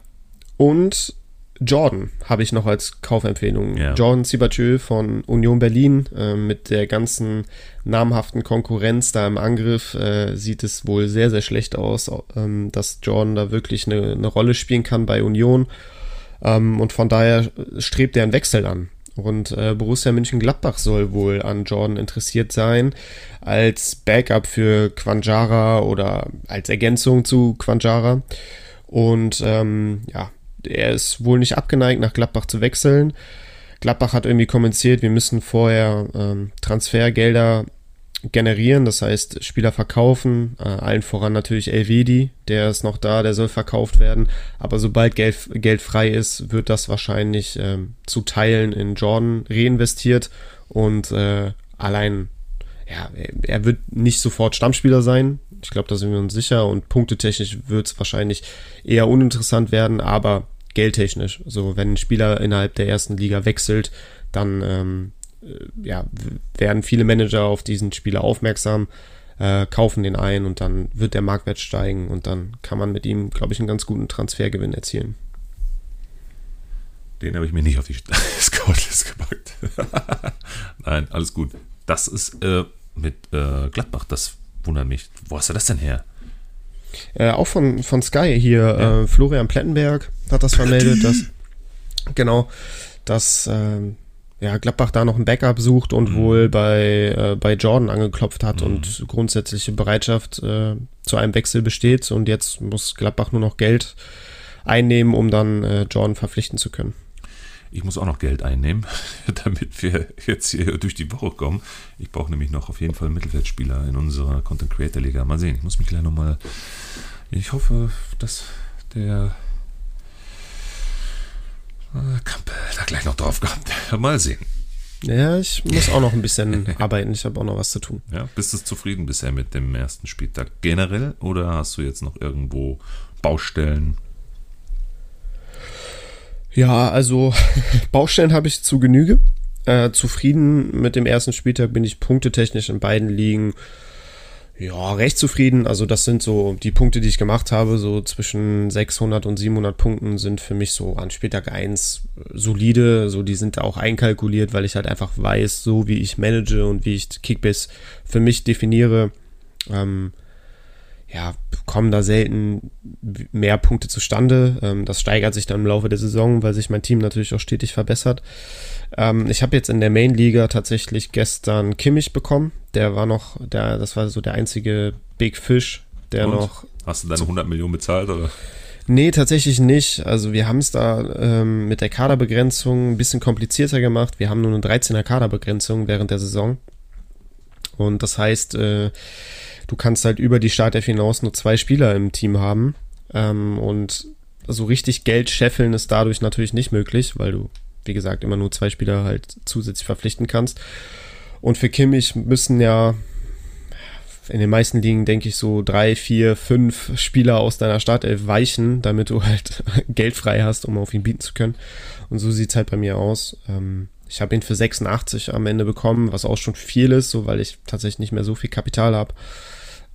C: Und Jordan habe ich noch als Kaufempfehlung. Ja. Jordan Sibachö von Union Berlin äh, mit der ganzen namhaften Konkurrenz da im Angriff äh, sieht es wohl sehr, sehr schlecht aus, ähm, dass Jordan da wirklich eine, eine Rolle spielen kann bei Union. Ähm, und von daher strebt er einen Wechsel an. Und äh, Borussia München-Gladbach soll wohl an Jordan interessiert sein, als Backup für Quanjara oder als Ergänzung zu Quanjara. Und ähm, ja, er ist wohl nicht abgeneigt, nach Gladbach zu wechseln. Gladbach hat irgendwie kommentiert, wir müssen vorher ähm, Transfergelder generieren, das heißt Spieler verkaufen, äh, allen voran natürlich Elvedi, der ist noch da, der soll verkauft werden, aber sobald Geld, Geld frei ist, wird das wahrscheinlich ähm, zu Teilen in Jordan reinvestiert und äh, allein, ja, er wird nicht sofort Stammspieler sein, ich glaube, da sind wir uns sicher und punktetechnisch wird es wahrscheinlich eher uninteressant werden, aber geldtechnisch. So, wenn ein Spieler innerhalb der ersten Liga wechselt, dann ähm, äh, ja, werden viele Manager auf diesen Spieler aufmerksam, äh, kaufen den ein und dann wird der Marktwert steigen und dann kann man mit ihm, glaube ich, einen ganz guten Transfergewinn erzielen.
B: Den habe ich mir nicht auf die Scoutlist gepackt. Nein, alles gut. Das ist äh, mit äh, Gladbach das wundert mich. Wo hast du das denn her?
C: Äh, auch von, von Sky hier. Ja. Äh, Florian Plettenberg hat das vermeldet, dass genau, dass äh, ja, Gladbach da noch ein Backup sucht und mhm. wohl bei, äh, bei Jordan angeklopft hat mhm. und grundsätzliche Bereitschaft äh, zu einem Wechsel besteht. Und jetzt muss Gladbach nur noch Geld einnehmen, um dann äh, Jordan verpflichten zu können.
B: Ich muss auch noch Geld einnehmen, damit wir jetzt hier durch die Woche kommen. Ich brauche nämlich noch auf jeden Fall einen Mittelfeldspieler in unserer Content Creator Liga. Mal sehen. Ich muss mich gleich nochmal. Ich hoffe, dass der äh, Kampel da gleich noch drauf kommt. Mal sehen.
C: Ja, ich muss auch noch ein bisschen arbeiten. Ich habe auch noch was zu tun.
B: Ja, bist du zufrieden bisher mit dem ersten Spieltag generell oder hast du jetzt noch irgendwo Baustellen?
C: Ja, also Baustellen habe ich zu Genüge. Äh, zufrieden mit dem ersten Spieltag bin ich punktetechnisch in beiden Ligen. Ja, recht zufrieden. Also das sind so die Punkte, die ich gemacht habe. So zwischen 600 und 700 Punkten sind für mich so an Spieltag 1 solide. So die sind auch einkalkuliert, weil ich halt einfach weiß, so wie ich manage und wie ich Kickbase für mich definiere, ähm, ja, kommen da selten mehr Punkte zustande. Ähm, das steigert sich dann im Laufe der Saison, weil sich mein Team natürlich auch stetig verbessert. Ähm, ich habe jetzt in der Main-Liga tatsächlich gestern Kimmich bekommen. Der war noch, der, das war so der einzige Big Fish, der Und? noch.
B: Hast du deine 100 Millionen bezahlt oder?
C: Nee, tatsächlich nicht. Also wir haben es da ähm, mit der Kaderbegrenzung ein bisschen komplizierter gemacht. Wir haben nur eine 13er Kaderbegrenzung während der Saison. Und das heißt, äh, du kannst halt über die Startelf hinaus nur zwei Spieler im Team haben. Ähm, und so richtig Geld scheffeln ist dadurch natürlich nicht möglich, weil du, wie gesagt, immer nur zwei Spieler halt zusätzlich verpflichten kannst. Und für Kimmich müssen ja in den meisten Ligen, denke ich, so drei, vier, fünf Spieler aus deiner Startelf weichen, damit du halt Geld frei hast, um auf ihn bieten zu können. Und so sieht's halt bei mir aus. Ähm, ich habe ihn für 86 am Ende bekommen, was auch schon viel ist, so weil ich tatsächlich nicht mehr so viel Kapital habe.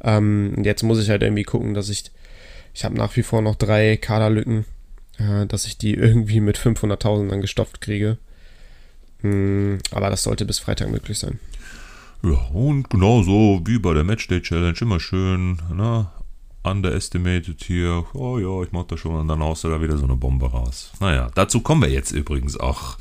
C: Ähm, und jetzt muss ich halt irgendwie gucken, dass ich, ich habe nach wie vor noch drei Kaderlücken, äh, dass ich die irgendwie mit 500.000 dann gestopft kriege. Mm, aber das sollte bis Freitag möglich sein.
B: Ja, und genauso wie bei der Matchday Challenge, immer schön, ne? Underestimated hier. Oh ja, ich mach das schon. Und dann haust du da wieder so eine Bombe raus. Naja, dazu kommen wir jetzt übrigens auch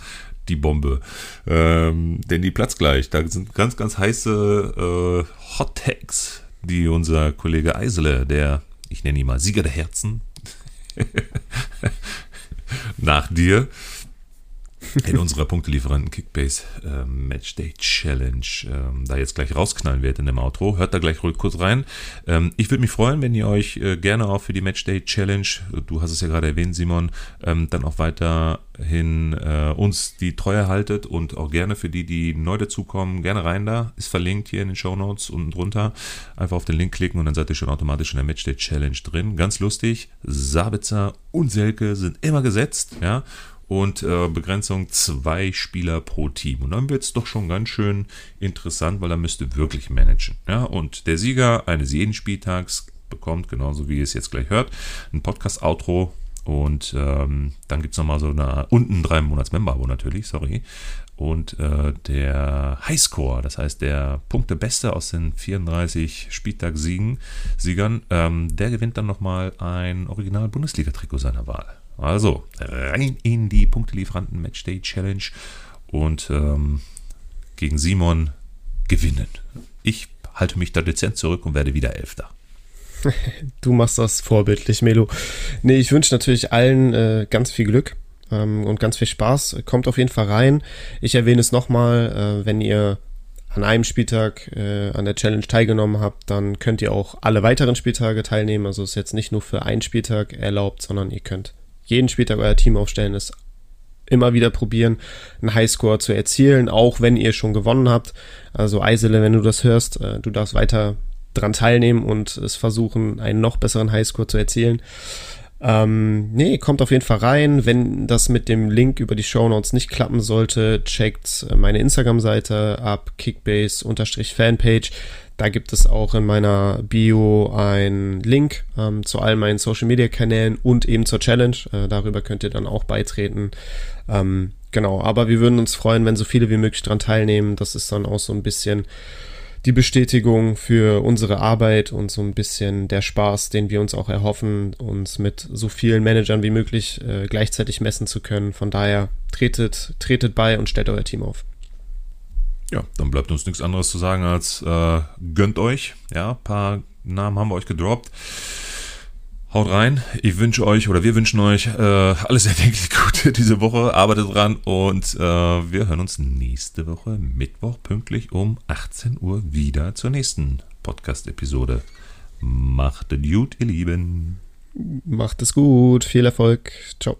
B: die Bombe. Ähm, denn die platzt gleich. Da sind ganz, ganz heiße äh, Hot Tags, die unser Kollege Eisele, der, ich nenne ihn mal Sieger der Herzen, nach dir, in unserer Punktelieferanten Kickbase äh, Matchday Challenge ähm, da jetzt gleich rausknallen wird in dem Outro. Hört da gleich kurz rein. Ähm, ich würde mich freuen, wenn ihr euch äh, gerne auch für die Matchday Challenge, du hast es ja gerade erwähnt, Simon, ähm, dann auch weiterhin äh, uns die Treue haltet und auch gerne für die, die neu dazukommen, gerne rein da. Ist verlinkt hier in den Show Notes unten drunter. Einfach auf den Link klicken und dann seid ihr schon automatisch in der Matchday Challenge drin. Ganz lustig. Sabitzer und Selke sind immer gesetzt, ja und äh, Begrenzung zwei Spieler pro Team. Und dann wird es doch schon ganz schön interessant, weil er müsste wirklich managen. Ja, und der Sieger eines jeden Spieltags bekommt, genauso wie ihr es jetzt gleich hört, ein Podcast-Outro. Und ähm, dann gibt es nochmal so eine, unten drei Monats Member-Abo natürlich, sorry. Und äh, der Highscore, das heißt der Punktebeste aus den 34 Spieltagssiegen, Siegern, ähm, der gewinnt dann nochmal ein Original-Bundesliga-Trikot seiner Wahl. Also, rein in die Punktelieferanten Matchday Challenge und ähm, gegen Simon gewinnen. Ich halte mich da dezent zurück und werde wieder Elfter.
C: Du machst das vorbildlich, Melo. Nee, ich wünsche natürlich allen äh, ganz viel Glück ähm, und ganz viel Spaß. Kommt auf jeden Fall rein. Ich erwähne es nochmal, äh, wenn ihr an einem Spieltag äh, an der Challenge teilgenommen habt, dann könnt ihr auch alle weiteren Spieltage teilnehmen. Also ist jetzt nicht nur für einen Spieltag erlaubt, sondern ihr könnt jeden Spieltag euer Team aufstellen, ist immer wieder probieren, einen Highscore zu erzielen, auch wenn ihr schon gewonnen habt. Also Eisele, wenn du das hörst, äh, du darfst weiter dran teilnehmen und es versuchen, einen noch besseren Highscore zu erzielen. Ähm, nee, kommt auf jeden Fall rein. Wenn das mit dem Link über die Show Notes nicht klappen sollte, checkt meine Instagram-Seite ab, Kickbase-Fanpage. Da gibt es auch in meiner Bio einen Link ähm, zu all meinen Social Media Kanälen und eben zur Challenge. Äh, darüber könnt ihr dann auch beitreten. Ähm, genau, aber wir würden uns freuen, wenn so viele wie möglich daran teilnehmen. Das ist dann auch so ein bisschen die Bestätigung für unsere Arbeit und so ein bisschen der Spaß, den wir uns auch erhoffen, uns mit so vielen Managern wie möglich äh, gleichzeitig messen zu können. Von daher tretet, tretet bei und stellt euer Team auf.
B: Ja, dann bleibt uns nichts anderes zu sagen als äh, gönnt euch. Ja, ein paar Namen haben wir euch gedroppt. Haut rein. Ich wünsche euch oder wir wünschen euch äh, alles erdenklich Gute diese Woche. Arbeitet dran und äh, wir hören uns nächste Woche Mittwoch pünktlich um 18 Uhr wieder zur nächsten Podcast-Episode. Macht es gut, ihr Lieben.
C: Macht es gut. Viel Erfolg. Ciao.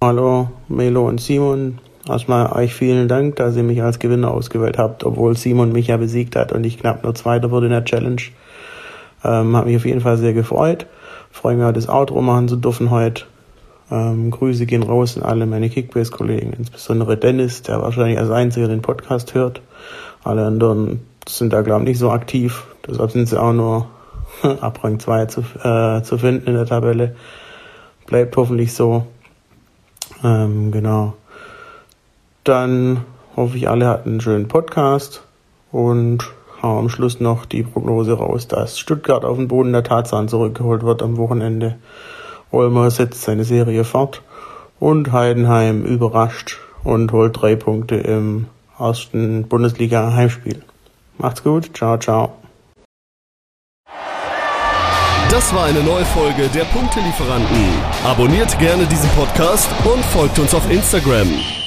D: Hallo, Melo und Simon. Erstmal euch vielen Dank, dass ihr mich als Gewinner ausgewählt habt, obwohl Simon mich ja besiegt hat und ich knapp nur Zweiter wurde in der Challenge. Ähm, hat mich auf jeden Fall sehr gefreut. Freue mich, das Outro machen zu dürfen heute. Ähm, Grüße gehen raus an alle meine Kickbase-Kollegen, insbesondere Dennis, der wahrscheinlich als einziger den Podcast hört. Alle anderen sind da, glaube ich, nicht so aktiv. Deshalb sind sie auch nur ab Rang 2 zu, äh, zu finden in der Tabelle. Bleibt hoffentlich so. Ähm, genau. Dann hoffe ich, alle hatten einen schönen Podcast und haben am Schluss noch die Prognose raus, dass Stuttgart auf den Boden der Tatsachen zurückgeholt wird am Wochenende. Olmer setzt seine Serie fort und Heidenheim überrascht und holt drei Punkte im ersten Bundesliga-Heimspiel. Macht's gut, ciao, ciao.
A: Das war eine neue Folge der Punktelieferanten. Abonniert gerne diesen Podcast und folgt uns auf Instagram.